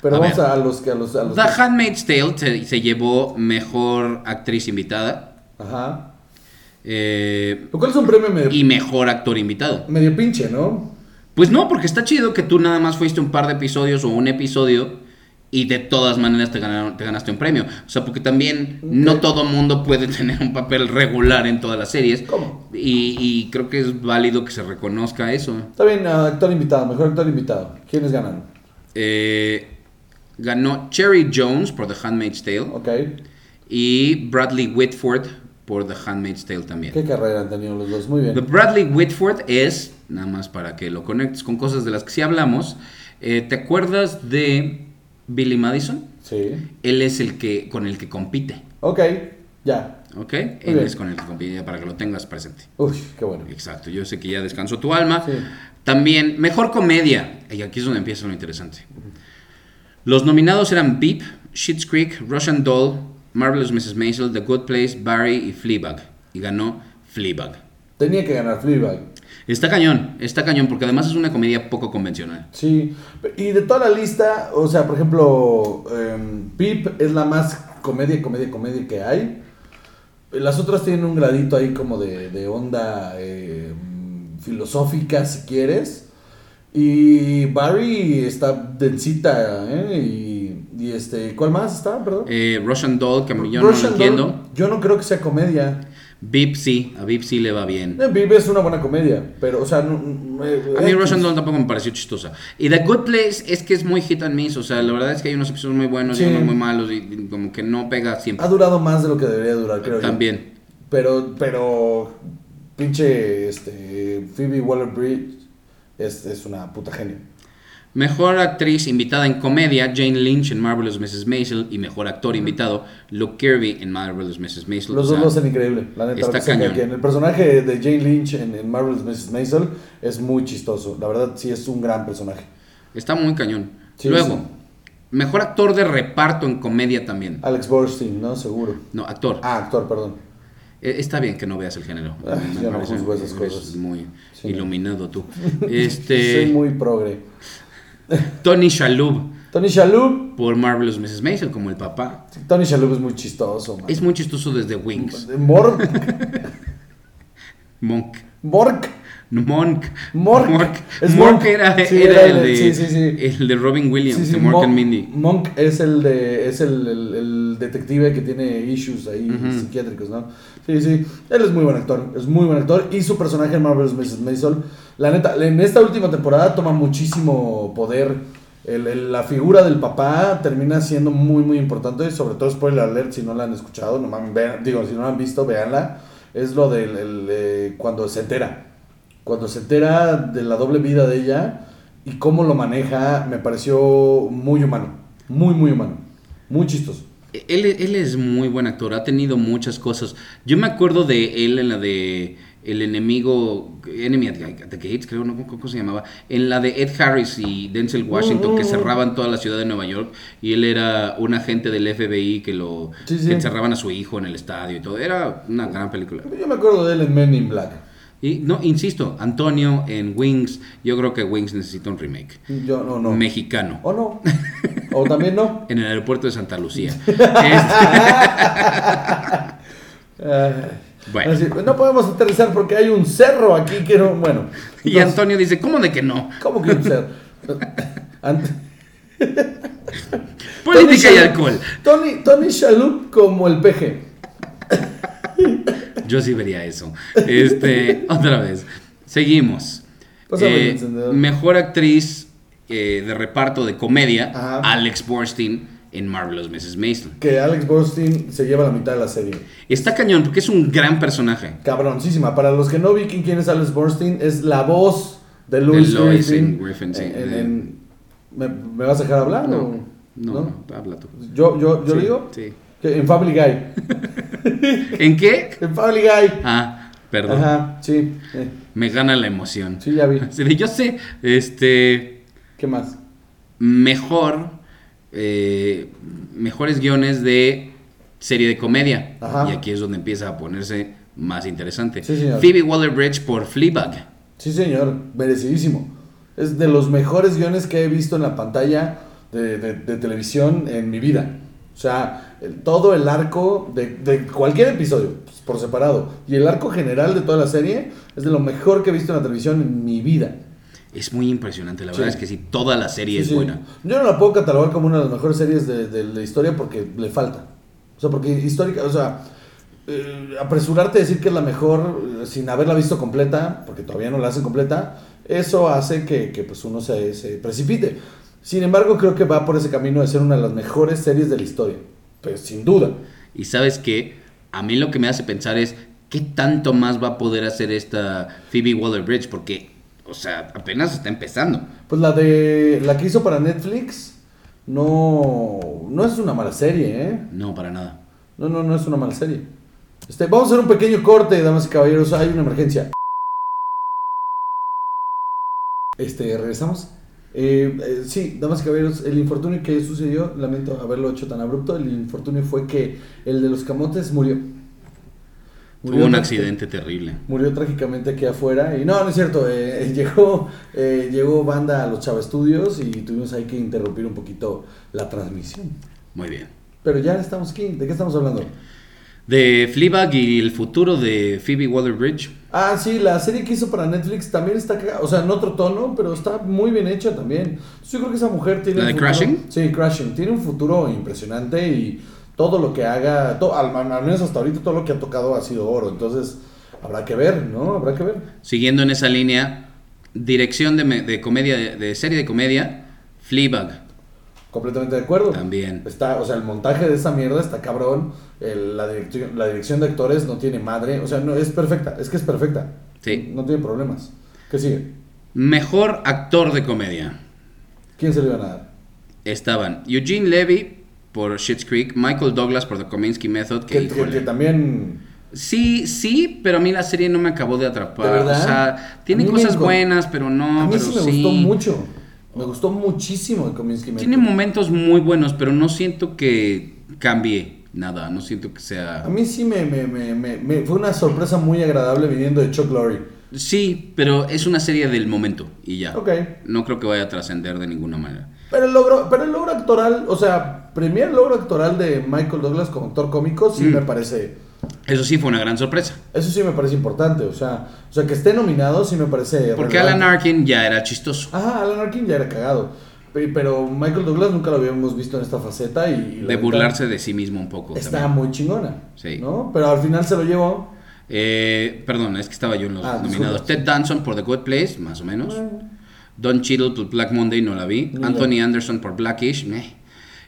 Pero A vamos ver. a los que a los, a los The Handmaid's Tale se, se llevó mejor actriz invitada Ajá. eh, Lo cual es un premio medio, y mejor actor invitado. medio pinche, ¿no? Pues no, porque está chido que tú nada más fuiste un par de episodios o un episodio y de todas maneras te, ganaron, te ganaste un premio. O sea, porque también no todo mundo puede (laughs) tener un papel regular en todas las series. ¿Cómo? Y, y creo que es válido que se reconozca eso. Está bien, ah, actor invitado, mejor actor invitado. ¿Quiénes ganan? Eh, ganó Cherry Jones por The Handmaid's Tale Ok. y Bradley Whitford por The Handmaid's Tale también. ¿Qué carrera han tenido los dos? Muy The bien. Bradley Whitford es, nada más para que lo conectes con cosas de las que sí hablamos, eh, ¿te acuerdas de Billy Madison? Sí. Él es el que con el que compite, Ok, ya. ¿ok? Él bien. es con el que compite para que lo tengas presente. Uy, qué bueno. Exacto, yo sé que ya descansó tu alma. Sí. También, mejor comedia. Y aquí es donde empieza lo interesante. Los nominados eran Beep, Schitt's Creek, Russian Doll, Marvelous Mrs. Maisel, The Good Place, Barry y Fleabag. Y ganó Fleabag. Tenía que ganar Fleabag. Está cañón, está cañón, porque además es una comedia poco convencional. Sí. Y de toda la lista, o sea, por ejemplo, em, Pip es la más comedia, comedia, comedia que hay. Las otras tienen un gradito ahí como de, de onda em, filosófica, si quieres. Y Barry está densita, ¿eh? Y, y este, ¿cuál más está? Perdón. Eh, Russian Doll, que yo no lo entiendo. Doll, yo no creo que sea comedia. Beep sí, a Beep sí le va bien. Eh, Pip es una buena comedia, pero, o sea, no, no, eh, A mí X. Russian Doll tampoco me pareció chistosa. Y The Good Place es que es muy hit and miss. O sea, la verdad es que hay unos episodios muy buenos Sí. y unos muy malos. Y, como que no pega siempre. Ha durado más de lo que debería durar, creo yo. También. Pero, pero, pinche, este, Phoebe Waller-Bridge es, es una puta genio. Mejor actriz invitada en comedia, Jane Lynch en Marvelous Mrs. Maisel. Y mejor actor invitado, Luke Kirby en Marvelous Mrs. Maisel. Los O dos lo hacen increíble, la neta. está que cañón. El personaje de Jane Lynch en, en Marvel's Mrs. Maisel es muy chistoso. La verdad, sí es un gran personaje. Está muy cañón. Sí, Luego, sí. mejor actor de reparto en comedia también. Alex Borstein, ¿no? Seguro. No, actor. Ah, actor, perdón. Eh, Está bien que no veas el género. Ah, Me yo no juzgo esas cosas. muy Sí, iluminado tú. (laughs) Soy Este, muy progre. Tony Shalhoub Tony Shalhoub. por Marvelous Mrs. Maisel como el papá. Tony Shalhoub es muy chistoso, man. Es muy chistoso desde Wings. Mork. (laughs) Monk. Mork. Monk. Mork. Es Monk Monk. era, Sí, era era el de, sí, sí, sí. el de Robin Williams, de Mork Monk, and Mindy. Monk es el de es el, el- el detective que tiene issues ahí psiquiátricos, ¿no? Sí, sí. Él es muy buen actor, es muy buen actor y su personaje en Marvel's Mrs. Maisel, la neta, en esta última temporada toma muchísimo poder. El- el- la figura del papá termina siendo muy muy importante, sobre todo spoiler alert si no la han escuchado, no mames, vean- digo, si no la han visto, véanla. Es lo del el, eh, cuando se entera. Cuando se entera de la doble vida de ella y cómo lo maneja, me pareció muy humano. Muy, muy humano. Muy chistoso. Él, él es muy buen actor, ha tenido muchas cosas. Yo me acuerdo de él en la de El enemigo, Enemy at the Gates, creo, ¿no? ¿Cómo, se llamaba? En la de Ed Harris y Denzel Washington, que Mm. cerraban toda la ciudad de Nueva York y él era un agente del FBI que lo Sí, sí. que encerraban a su hijo en el estadio y todo. Era una gran película. Yo me acuerdo de él en Men in Black. Y no, insisto, Antonio en Wings, yo creo que Wings necesita un remake. Yo no, no. Mexicano. O no. O también no. (laughs) En el aeropuerto de Santa Lucía. Este, (laughs) Bueno. así, no podemos aterrizar porque hay un cerro aquí que no. Bueno. (laughs) y Antonio dice, ¿cómo de que no? ¿Cómo que un cerro? Ant- Política y alcohol. Tony, Tony Shalhoub como el peje. Yo sí vería eso. Este, otra vez. Seguimos. Eh, mejor actriz eh, de reparto de comedia, Ajá. Alex Borstein en Marvelous Mrs. Maisel. Que Alex Borstein se lleva la mitad de la serie. Está cañón porque es un gran personaje. Cabroncísima. Para los que no vi quién es Alex Borstein, es la voz de De Louis Lois Griffin. en Griffin, sí. En- en- ¿me, me vas a dejar hablar? No, o- no, no, habla tú. Yo, yo, yo Sí, digo Sí. En Family Guy. (laughs) ¿En qué? En Family Guy. Ah, Perdón. Ajá, sí. eh, Me gana la emoción. sí, ya vi. (laughs) Yo sé, este, ¿Qué más? mejor, eh, mejores guiones de serie de comedia. Ajá. Y aquí es donde empieza a ponerse más interesante. Sí, señor. Phoebe Waller-Bridge por Fleabag. Sí, señor, merecidísimo. Es de los mejores guiones que he visto en la pantalla de, de- de televisión en mi vida. O sea, todo el arco de, de cualquier episodio, pues, por separado, y el arco general de toda la serie es de lo mejor que he visto en la televisión en mi vida. Es muy impresionante, la Sí. verdad es que sí, toda la serie Sí, es sí. buena. Yo no la puedo catalogar como una de las mejores series de, de la historia porque le falta. O sea, porque histórica, o sea, eh, apresurarte a decir que es la mejor eh, sin haberla visto completa, porque todavía no la hacen completa, eso hace que, que, pues uno se, se precipite. Sin embargo, creo que va por ese camino de ser una de las mejores series de la historia. Pues sin duda. Y sabes que a mí lo que me hace pensar es qué tanto más va a poder hacer esta Phoebe Waller-Bridge porque, o sea, apenas está empezando. Pues la de la que hizo para Netflix no, no es una mala serie, ¿eh? No, para nada. No, no, no es una mala serie. Este, vamos a hacer un pequeño corte, damas y caballeros. Hay una emergencia. Este, regresamos. Eh, eh, sí, damas y caballeros, el infortunio que sucedió, lamento haberlo hecho tan abrupto. El infortunio fue que el de los camotes murió. Hubo un accidente terrible. Murió trágicamente aquí afuera. Y no, no es cierto. eh, llegó, eh, llegó banda a los Chava Estudios y tuvimos ahí que interrumpir un poquito la transmisión. Muy bien. Pero ya estamos aquí. ¿De qué estamos hablando? De Fleabag y el futuro de Phoebe Waller-Bridge. Ah, sí, la serie que hizo para Netflix también está, o sea, en otro tono, pero está muy bien hecha también. Yo creo que esa mujer tiene ¿La un de futuro- Crashing? Sí, Crashing. Tiene un futuro impresionante y todo lo que haga, to- al, al menos hasta ahorita todo lo que ha tocado ha sido oro. Entonces, habrá que ver, ¿no? Habrá que ver. Siguiendo en esa línea, dirección de, de comedia, de, de serie de comedia, Fleabag. Completamente de acuerdo. También. Está, o sea, el montaje de esa mierda está cabrón. El- la, dirección, la dirección de actores no tiene madre. O sea, no, es perfecta. Es que es perfecta. Sí. No tiene problemas. ¿Qué sigue? Mejor actor de comedia. ¿Quién se le a dar? Estaban Eugene Levy por Schitt's Creek, Michael Douglas por The Kominsky Method, que, también Sí, sí, pero a mí la serie no me acabó de atrapar. ¿De verdad? O sea, tiene cosas buenas, pero no. a mí pero sí me gustó mucho. Me gustó muchísimo el Kominsky Tiene Method. momentos muy buenos, pero no siento que cambie nada. No siento que sea. A mí sí me, me, me, me- fue una sorpresa muy agradable viniendo de Chuck Lorre. Sí, pero es una serie del momento y ya. Ok. No creo que vaya a trascender de ninguna manera. Pero el logro, pero el logro actoral, o sea, primer logro actoral de Michael Douglas como actor cómico sí Mm. me parece, Eso sí fue una gran sorpresa. eso sí me parece importante, o sea, o sea que esté nominado sí me parece Porque relevante. Alan Arkin ya era chistoso. Ajá, Alan Arkin ya era cagado. Pe- Pero Michael Douglas nunca lo habíamos visto en esta faceta y, De burlarse de sí mismo un poco. Está también. muy chingona. Sí. ¿No? Pero al final se lo llevó. Eh, perdón, es que estaba yo en los Ah, nominados. Ted Danson por The Good Place, más o menos. Don Cheadle por Black Monday, no la vi. Anthony. Anderson por Blackish, meh.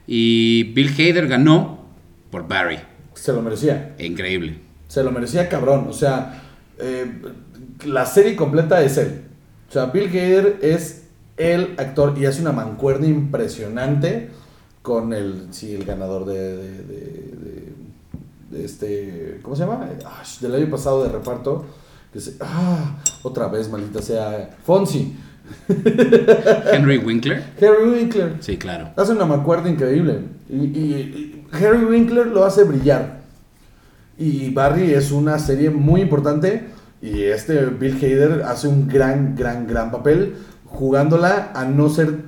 Y Bill Hader ganó por Barry. Se lo merecía. Increíble. Se lo merecía cabrón. O sea, eh, la serie completa es él. O sea, Bill Hader es el actor y hace una mancuerna impresionante con el, sí, el ganador de, de, de- de- de este, ¿cómo se llama? Ah, del año pasado de reparto. Que se- ah, otra vez, maldita sea. Fonsi. (laughs) Henry Winkler. Harry Winkler. Sí, claro. Hace una mancuerna increíble. Y, y- y Harry Winkler lo hace brillar. Y Barry es una serie muy importante. Y este Bill Hader hace un gran, gran, gran papel jugándola a no ser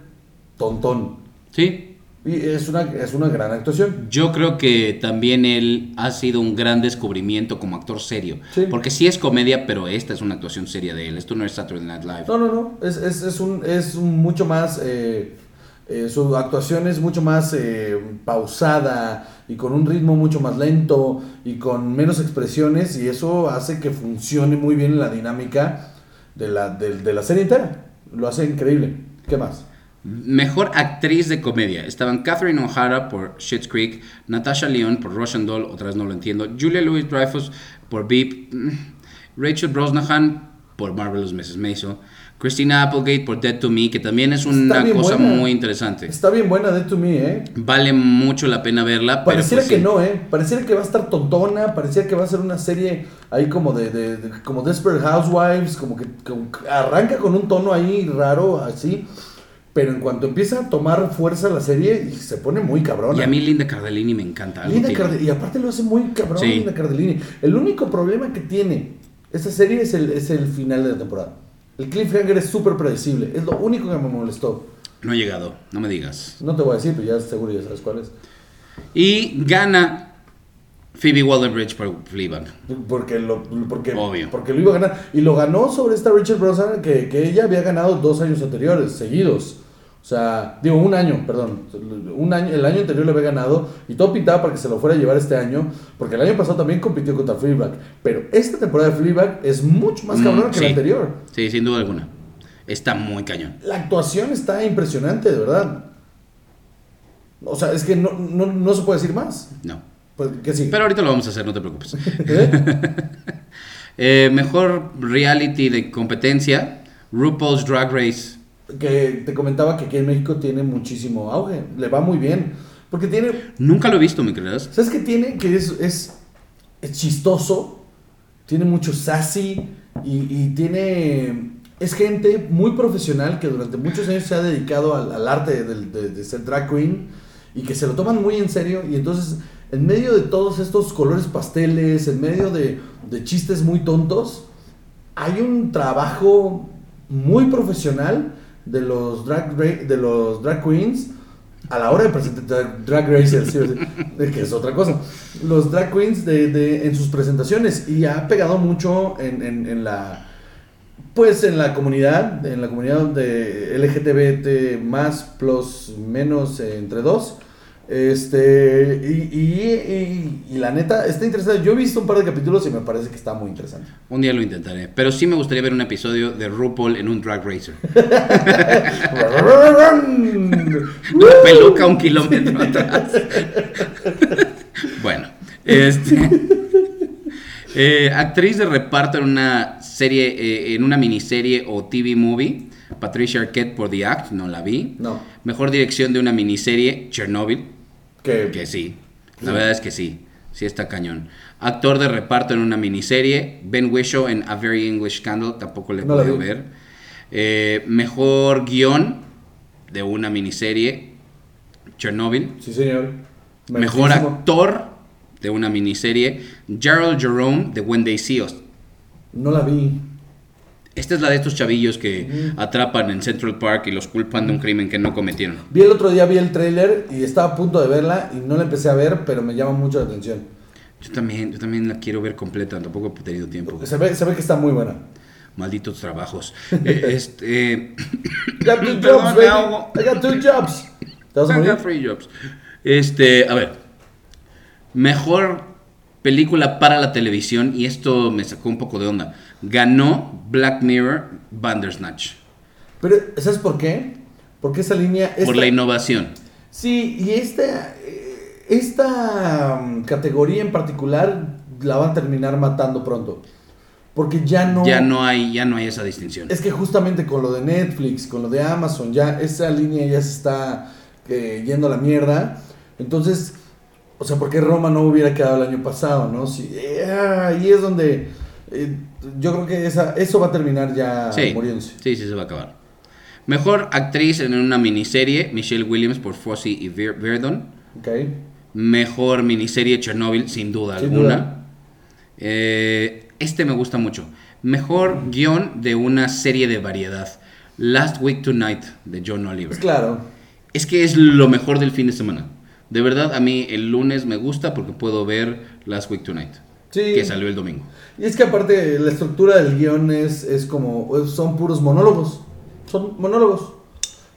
tontón. Sí. Y es una, es una gran actuación. Yo creo que también él ha sido un gran descubrimiento como actor serio. Sí. Porque sí es comedia, pero esta es una actuación seria de él. Esto no es Saturday Night Live. No, no, no. Es, es, es un, es un mucho más. eh, eh, su actuación es mucho más eh, pausada y con un ritmo mucho más lento y con menos expresiones. Y eso hace que funcione muy bien la dinámica de la, de, de la serie entera. Lo hace increíble. ¿Qué más? Mejor actriz de comedia. Estaban Catherine O'Hara por Schitt's Creek, Natasha Lyonne por Russian Doll, otra vez no lo entiendo, Julia Louis-Dreyfus por Beep, mm, Rachel Brosnahan por Marvelous Mrs. Maisel, Christina Applegate por Dead to Me, que también es una cosa buena. muy interesante. Está bien buena Dead to Me, ¿eh? Vale mucho la pena verla. pero Pareciera pues que sí. no, ¿eh? Pareciera que va a estar tontona, pareciera que va a ser una serie ahí como de, de- de- como Desperate Housewives, como que, como que arranca con un tono ahí raro, así, pero en cuanto empieza a tomar fuerza la serie, se pone muy cabrona. Y a mí Linda Cardellini me encanta. Linda tiene. Carde- y aparte lo hace muy cabrón Sí. Linda Cardellini. El único problema que tiene esta serie es el, es el final de la temporada. El cliffhanger es súper predecible, es lo único que me molestó. No he llegado, no me digas. No te voy a decir, pero ya seguro ya sabes cuál es. Y gana Phoebe Waller-Bridge por Fleabag. Porque lo, porque, Obvio. porque lo iba a ganar. Y lo ganó sobre esta Richard Brosnan que, que ella había ganado dos años anteriores, seguidos. O sea, digo, un año, perdón. Un año, el año anterior le había ganado y todo pintaba para que se lo fuera a llevar este año, porque el año pasado también compitió contra Fleabag. Pero esta temporada de Fleabag es mucho más Mm, cabrona que sí. la anterior. Sí, sin duda alguna. Está muy cañón. La actuación está impresionante, de verdad. O sea, es que no, no, no se puede decir más. No. Pues, ¿qué sigue? Pero ahorita lo vamos a hacer, no te preocupes. (laughs) ¿Eh? (laughs) Eh, mejor reality de competencia, RuPaul's Drag Race. Que te comentaba que aquí en México tiene muchísimo auge, le va muy bien, porque tiene, Nunca lo he visto, ¿me crees? ¿sabes qué tiene? Que es, es, es chistoso, tiene mucho sassy y, y tiene, es gente muy profesional que durante muchos años se ha dedicado al, al arte del- de, de ser drag queen y que se lo toman muy en serio y entonces en medio de todos estos colores pasteles, en medio de, de chistes muy tontos, hay un trabajo muy profesional de los drag, ra- de los drag queens a la hora de presentar drag racers, que es otra cosa. Los drag queens de, de- en sus presentaciones y ha pegado mucho en, en- en la pues en la comunidad, en la comunidad de LGTBT más plus menos entre dos. Este, y, y- y- y la neta, está interesante. Yo he visto un par de capítulos y me parece que está muy interesante. Un día lo intentaré. Pero sí me gustaría ver un episodio de RuPaul en un drag racer. (laughs) Una peluca un kilómetro atrás. bueno, este. (laughs) eh, actriz de reparto en una serie, eh, en una miniserie o TV movie. Patricia Arquette por The Act, no la vi. No. Mejor dirección de una miniserie, Chernobyl. Que, Que sí. La verdad es que sí. Sí está cañón. Actor de reparto en una miniserie. Ben Whishaw en A Very English Scandal. Tampoco le No vi. ver. Eh, mejor guion de una miniserie. Chernobyl. sí, señor. Mejor actor de una miniserie. Gerald Jerome de When They See Us. No la vi. Esta es la de estos chavillos que atrapan en Central Park y los culpan de un crimen que no cometieron. Vi el otro día, vi el tráiler y estaba a punto de verla y no la empecé a ver, pero me llama mucho la atención. Yo también, yo también la quiero ver completa, tampoco he tenido tiempo. Se ve, se ve que está muy buena. Malditos trabajos. (laughs) Eh, este. Got two (laughs) Perdón, jobs, ahogo. I got two jobs. ¿Te vas a I morir? got free jobs. Este, a ver. Mejor película para la televisión, y esto me sacó un poco de onda. Ganó Black Mirror Bandersnatch. Pero, ¿sabes por qué? Porque esa línea... Por la innovación. Sí, y esta, esta mm, categoría en particular la van a terminar matando pronto. Porque ya no... Ya no hay, ya no hay esa distinción. Es que justamente con lo de Netflix, con lo de Amazon, ya esa línea ya se está eh, yendo a la mierda. Entonces, o sea, ¿por qué Roma no hubiera quedado el año pasado, no? Sí, eh, ahí es donde eh, yo creo que esa, eso va a terminar ya Sí, muriéndose. sí, sí, se va a acabar. Mejor actriz en una miniserie, Michelle Williams por Fosse y Ver- Verdon. ¿Ok? Mejor miniserie, Chernobyl, sin duda Sin alguna. duda. Eh, este me gusta mucho. Mejor guion de una serie de variedad. Last Week Tonight, de John Oliver. Pues claro. Es que es lo mejor del fin de semana. De verdad, a mí el lunes me gusta porque puedo ver Last Week Tonight, Sí. que salió el domingo. Y es que aparte la estructura del guion es, es como, son puros monólogos. Son monólogos.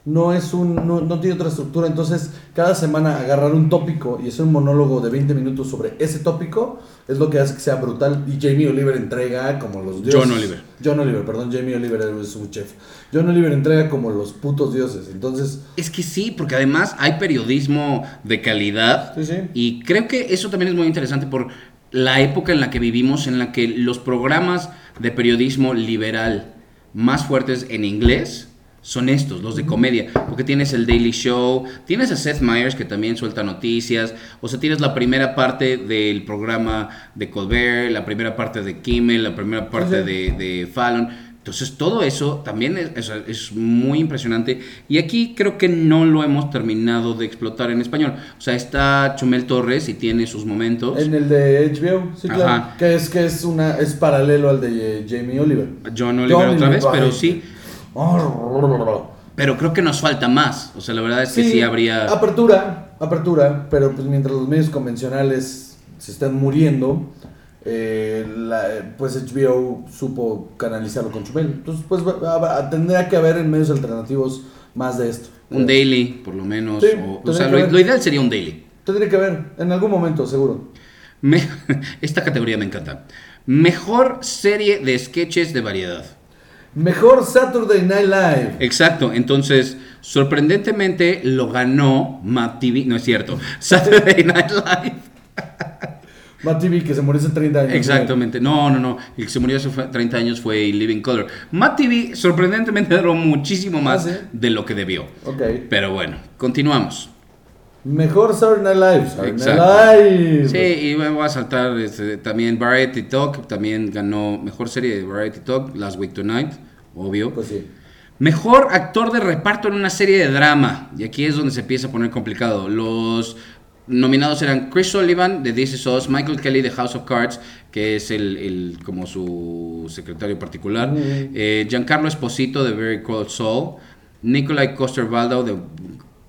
No es un, no, no tiene otra estructura. Entonces, cada semana agarrar un tópico y hacer un monólogo de 20 minutos sobre ese tópico es lo que hace que sea brutal. Y Jamie Oliver entrega como los dioses. John Oliver. John Oliver, perdón, Jamie Oliver es su chef. John Oliver entrega como los putos dioses. Entonces, Es que sí, porque además hay periodismo de calidad sí, sí. y creo que eso también es muy interesante por la época en la que vivimos, en la que los programas de periodismo liberal más fuertes en inglés son estos, los de comedia, porque tienes el Daily Show, tienes a Seth Meyers que también suelta noticias, o sea, tienes la primera parte del programa de Colbert, la primera parte de Kimmel, la primera parte sí. de, de Fallon. Entonces todo eso también es, es- es muy impresionante y aquí creo que no lo hemos terminado de explotar en español. O sea, está Chumel Torres y tiene sus momentos. En el de HBO, sí, claro. Ajá. Que es que es una es paralelo al de Jamie Oliver. John Oliver otra vez, pero ay. sí. Pero creo que nos falta más. O sea, la verdad es que sí, habría... Apertura, apertura, pero pues mientras los medios convencionales se están muriendo, eh, la- pues HBO supo canalizarlo con Chumel. Entonces, pues tendría que haber en medios alternativos más de esto. Un daily, por lo menos. Sí, o, sea, lo, ideal sería un daily. Tendría que haber, en algún momento, seguro. Me- (laughs) esta categoría me encanta. Mejor serie de sketches de variedad. Mejor Saturday Night Live. Exacto, entonces sorprendentemente lo ganó Matt TV, no es cierto, (laughs) Saturday Night Live. Matt TV, que se murió hace 30 años. Exactamente, no, no, no, el que se murió hace fue- 30 años fue In Living Color. Matt TV sorprendentemente (laughs) duró muchísimo más Ah, ¿sí? de lo que debió. Ok. Pero bueno, continuamos. Mejor Saturday Night Live. Saturday. Night Live. Sí, y voy a saltar este, también Variety Talk, también ganó mejor serie de Variety Talk, Last Week Tonight, obvio. Pues sí. Mejor actor de reparto en una serie de drama. Y aquí es donde se empieza a poner complicado. Los nominados eran Chris Sullivan de This Is Us, Michael Kelly de House of Cards, que es el, el- como su secretario particular, eh, Giancarlo Esposito de Very Cold Soul, Nikolai Coster-Waldau de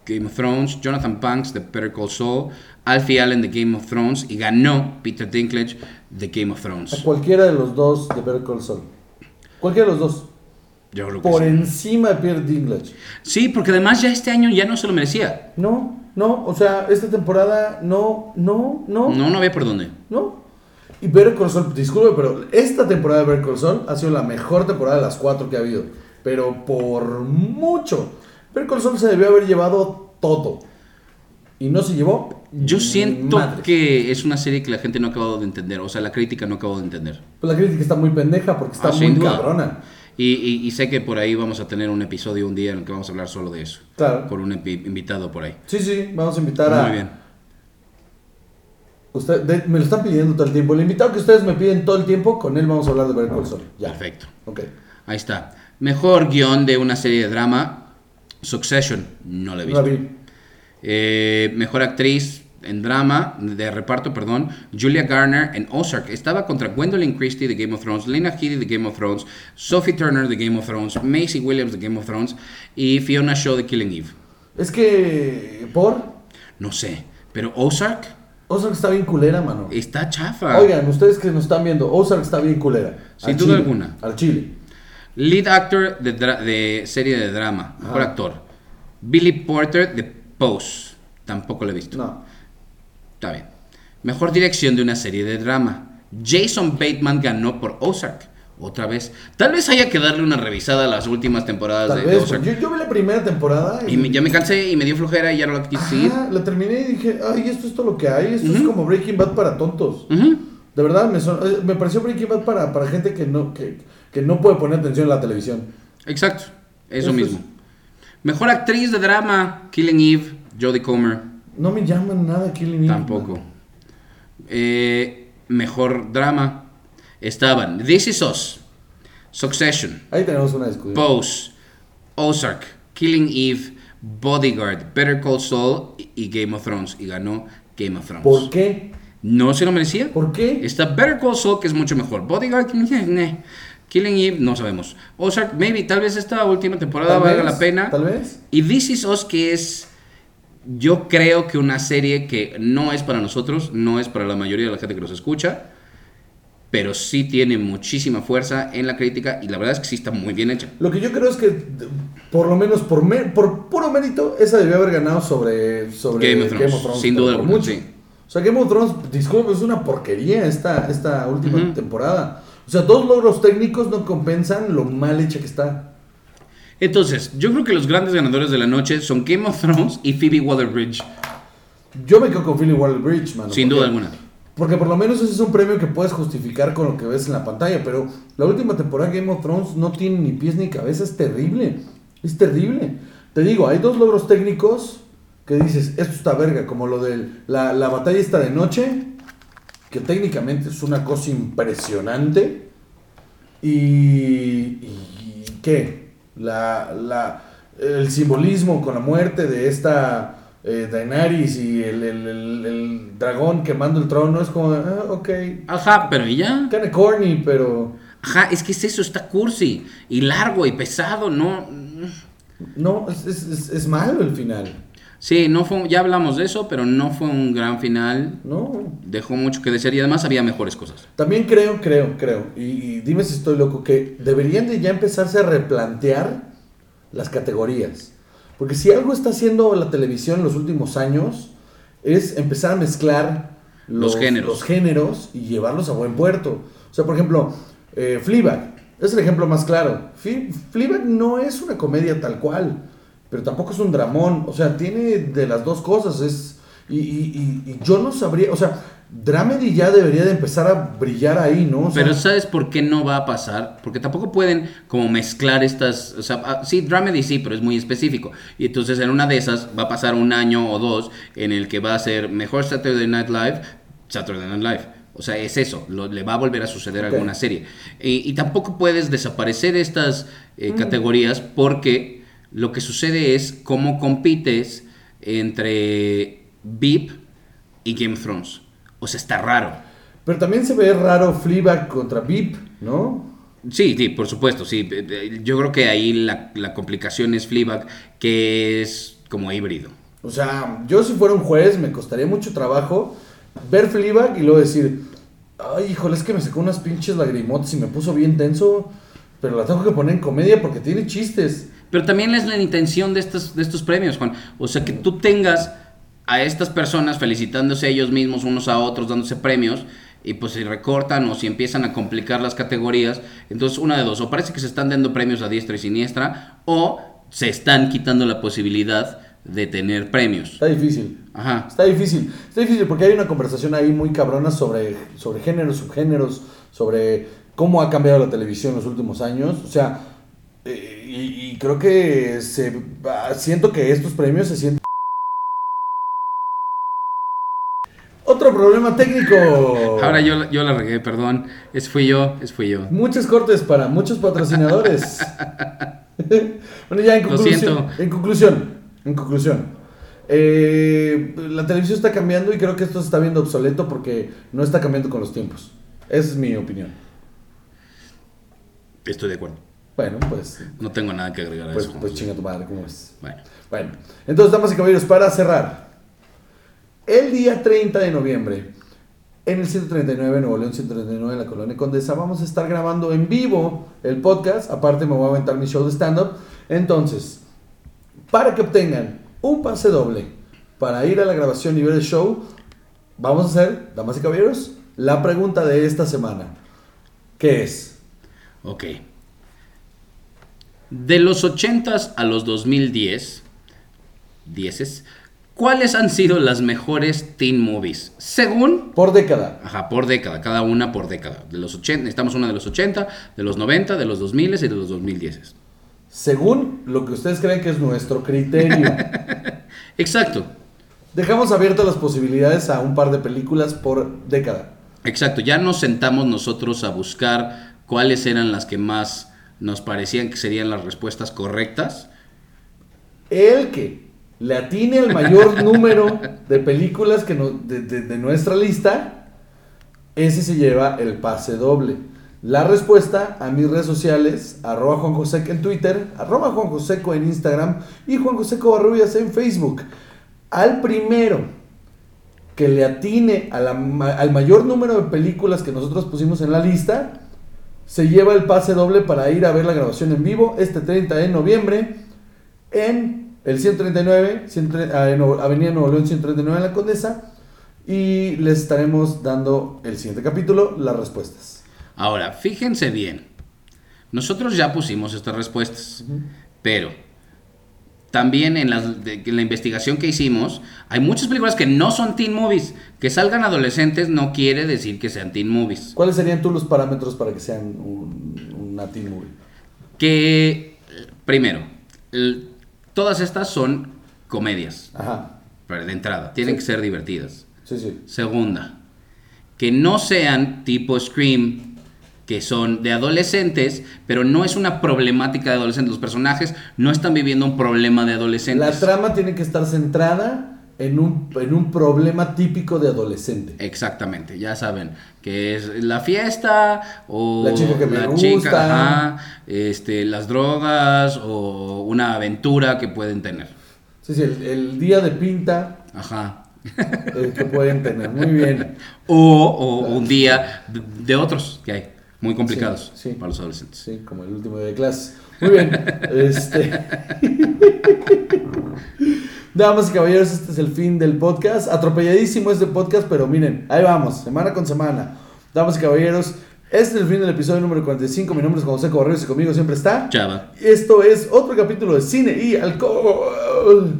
Game of Thrones, Jonathan Banks de Better Call Saul, Alfie Allen de Game of Thrones y ganó Peter Dinklage de Game of A Thrones. cualquiera de los dos de Better Call Saul. Cualquiera de los dos. Yo creo que Por sí. encima de Pierre Dinklage. Sí, porque además ya este año ya no se lo merecía. No, no, o sea, esta temporada no, no, no, No, no había por dónde. no. Y Better Call Saul, disculpe, pero esta temporada de Better Call Saul ha sido la mejor temporada de las cuatro que ha habido. Pero por mucho. Better Call Saul se debió haber llevado todo. Y no se llevó. Yo siento que es una serie que la gente no ha acabado de entender, o sea, la crítica no ha acabado de entender. Pues la crítica está muy pendeja porque está Ah, muy cabrona. Y, y- y sé que por ahí vamos a tener un episodio un día en el que vamos a hablar solo de eso, Claro. con un invitado por ahí. Sí, sí, vamos a invitar a. Muy bien. Usted, de- me lo están pidiendo todo el tiempo. El invitado que ustedes me piden todo el tiempo, con él vamos a hablar de Better Call Saul. Ya. Perfecto. Ok. Ahí está. Mejor guion de una serie de drama, Succession, no la he No la visto. vi. Eh, mejor actriz en drama, de reparto, perdón, Julia Garner en Ozark. Estaba contra Gwendolyn Christie de Game of Thrones, Lena Headey de Game of Thrones, Sophie Turner de Game of Thrones, Macy Williams de Game of Thrones y Fiona Shaw de Killing Eve. Es que. ¿Por? No sé, pero Ozark Ozark está bien culera, mano. está chafa. Oigan, ustedes que nos están viendo, Ozark está bien culera. Sin duda chile, alguna. Al chile. Lead actor de, de serie de drama, mejor Ajá. actor. Billy Porter de Pose, tampoco lo he visto. No. Está bien. Mejor dirección de una serie de drama. Jason Bateman ganó por Ozark. Otra vez. Tal vez haya que darle una revisada a las últimas temporadas Tal de. Ozark. Yo, yo vi la primera temporada Y me- ya me cansé y me dio flojera y ya no la quise seguir. La terminé y dije, ay, esto es todo lo que hay. Esto es como Breaking Bad para tontos. De verdad, me, son- eh, me pareció Breaking Bad para, para gente que no, que, que no puede poner atención en la televisión. Exacto. Eso Eso mismo. es. Mejor actriz de drama. Killing Eve. Jodie Comer. No me llaman nada Killing Eve. Tampoco. Eh, mejor drama. Estaban This Is Us. Succession. Ahí tenemos una discusión. Pose, Ozark, Killing Eve, Bodyguard, Better Call Saul y, Game of Thrones. Y ganó Game of Thrones. ¿Por qué? No se lo merecía. ¿Por qué? Está Better Call Saul, que es mucho mejor. Bodyguard, (laughs) ne. Killing Eve, no sabemos. Ozark, maybe, tal vez esta última temporada valga vez, la pena. Tal vez. Y This Is Us, que es, yo creo que una serie que no es para nosotros, no es para la mayoría de la gente que nos escucha, pero sí tiene muchísima fuerza en la crítica y la verdad es que sí está muy bien hecha. Lo que yo creo es que, por lo menos por, me- por puro mérito, esa debió haber ganado sobre, sobre Game of Thrones, sin pero duda por alguna, mucho. sí. O sea, Game of Thrones, disculpe, es una porquería esta, esta última Ujú. temporada. O sea, dos logros técnicos no compensan lo mal hecha que está. Entonces, yo creo que los grandes ganadores de la noche son Game of Thrones y Phoebe Waller-Bridge, Yo me quedo con Philly Waller Bridge, mano. sin duda alguna. Porque por lo menos ese es un premio que puedes justificar con lo que ves en la pantalla. Pero la última temporada de Game of Thrones no tiene ni pies ni cabeza. Es terrible. Es terrible. Te digo, hay dos logros técnicos que dices, esto está verga. Como lo de la, la batalla esta de noche. Que técnicamente es una cosa impresionante. Y. y ¿Qué? La, la, el simbolismo con la muerte de esta eh, Daenerys y el, el, el, el dragón quemando el trono es como, ah, ok. Ajá, pero ¿y ya? Kinda corny, pero. Ajá, es que es eso, está cursi y largo y pesado, ¿no? No, es, es, es, es malo el final. Sí, no fue, ya hablamos de eso, pero no fue un gran final. No. Dejó mucho que desear y además había mejores cosas. También creo, creo, creo, y, y dime si estoy loco, que deberían de ya empezarse a replantear las categorías. Porque si algo está haciendo la televisión en los últimos años, es empezar a mezclar Los géneros. los géneros y llevarlos a buen puerto. O sea, por ejemplo, eh, Fleabag es el ejemplo más claro. Fle- Fleabag no es una comedia tal cual, pero tampoco es un dramón. O sea, tiene de las dos cosas. Es, y, y- y- y yo no sabría, o sea, Dramedy ya debería de empezar a brillar ahí, ¿no? O sea, Pero ¿sabes por qué no va a pasar? Porque tampoco pueden como mezclar estas, o sea, ah, sí, Dramedy sí, pero es muy específico. Y entonces en una de esas va a pasar un año o dos en el que va a ser mejor Saturday Night Live, Saturday Night Live. O sea, es eso, lo- le va a volver a suceder alguna serie. Y, y tampoco puedes desaparecer estas eh, categorías porque lo que sucede es cómo compites entre VIP y Game of Thrones. O sea, está raro. pero también se ve raro Fleabag contra VIP, ¿no? Sí, sí, por supuesto, sí. Eh, eh, Yo creo que ahí la, la complicación es Fleabag, que es como híbrido. O sea, yo si fuera un juez me costaría mucho trabajo ver Fleabag y luego decir, ay, híjole, es que me sacó unas pinches lagrimotas y me puso bien tenso, pero la tengo que poner en comedia porque tiene chistes. Pero también es la intención de estos, de estos premios, Juan. O sea, que tú tengas a estas personas felicitándose a ellos mismos, unos a otros, dándose premios, y pues si recortan o si empiezan a complicar las categorías, entonces una de dos, o parece que se están dando premios a diestra y siniestra, o se están quitando la posibilidad de tener premios. Está difícil. Ajá. Está difícil. Está difícil porque hay una conversación ahí muy cabrona sobre, sobre géneros, subgéneros, sobre cómo ha cambiado la televisión en los últimos años. O sea, eh, y, y creo que se, siento que estos premios se sienten... Otro problema técnico. Ahora yo, yo la regué, perdón. Es fui yo, es fui yo. Muchos cortes para muchos patrocinadores. (laughs) bueno, ya en Lo conclusión. siento. En conclusión. En conclusión. eh, la televisión está cambiando y creo que esto se está viendo obsoleto porque no está cambiando con los tiempos. Esa es mi opinión. Estoy de acuerdo. Bueno, pues, No tengo nada que agregar a pues, eso. pues chinga tu madre, ¿cómo ves? Bueno. Bueno, entonces, damas y caballeros, para cerrar. El día 30 de noviembre, en el 139, Nuevo León 139, en la Colonia Condesa, vamos a estar grabando en vivo el podcast. Aparte, me voy a aventar mi show de stand-up. Entonces, para que obtengan un pase doble para ir a la grabación y ver el show, vamos a hacer, damas y caballeros, la pregunta de esta semana. ¿Qué es? Ok. De los 80s a los 2010, 10 ¿cuáles han sido las mejores teen movies? Según, Por década. ajá, por década, cada una por década. De los 80, necesitamos una de los 80, de los 90, de los 2000 y de los 2010. Según lo que ustedes creen que es nuestro criterio. (laughs) Exacto, Dejamos abiertas las posibilidades a un par de películas por década. exacto. Ya nos sentamos nosotros a buscar cuáles eran las que más nos parecían que serían las respuestas correctas. El que le atine el mayor (laughs) número de películas que no- de, de- de nuestra lista, ese se lleva el pase doble. La respuesta a mis redes sociales, arroba Juan Joseco en Twitter, arroba Juan Joseco en Instagram y Juan Joseco Barrubias en Facebook. Al primero que le atine a la ma- al mayor número de películas que nosotros pusimos en la lista, se lleva el pase doble para ir a ver la grabación en vivo este 30 de noviembre en el 139, 130, ah, Avenida Nuevo León 139 en la Condesa y les estaremos dando el siguiente capítulo las respuestas. Ahora, fíjense bien. Nosotros ya pusimos estas respuestas, pero también en, las- de- en la investigación que hicimos, hay muchas películas que no son teen movies. Que salgan adolescentes no quiere decir que sean teen movies. ¿Cuáles serían tú los parámetros para que sean un, una teen movie? Que, primero, el- todas estas son comedias, Ajá. de entrada, tienen Sí. que ser divertidas. Sí, sí. Segunda, que no sean tipo Scream, que son de adolescentes, pero no es una problemática de adolescentes. Los personajes no están viviendo un problema de La adolescentes. trama tiene que estar centrada en un, en un problema típico de adolescente. Exactamente, ya saben, que es la fiesta o La chica que me la gusta. chica, ajá, este, las drogas o una aventura que pueden tener. Sí, sí, el, el día de pinta Ajá. eh, que pueden tener. Muy bien. (laughs) O, o un día de, de otros que hay, muy complicados Sí, sí. para los adolescentes. Sí, como el último día de clase. Muy bien. (laughs) Este. Damas y caballeros, este es el fin del podcast. Atropelladísimo este podcast, pero miren, ahí vamos, semana con semana. Damas y caballeros, este es el fin del episodio número 45. Mi nombre es José Correos y conmigo siempre está. Chava. Esto es otro capítulo de cine y alcohol.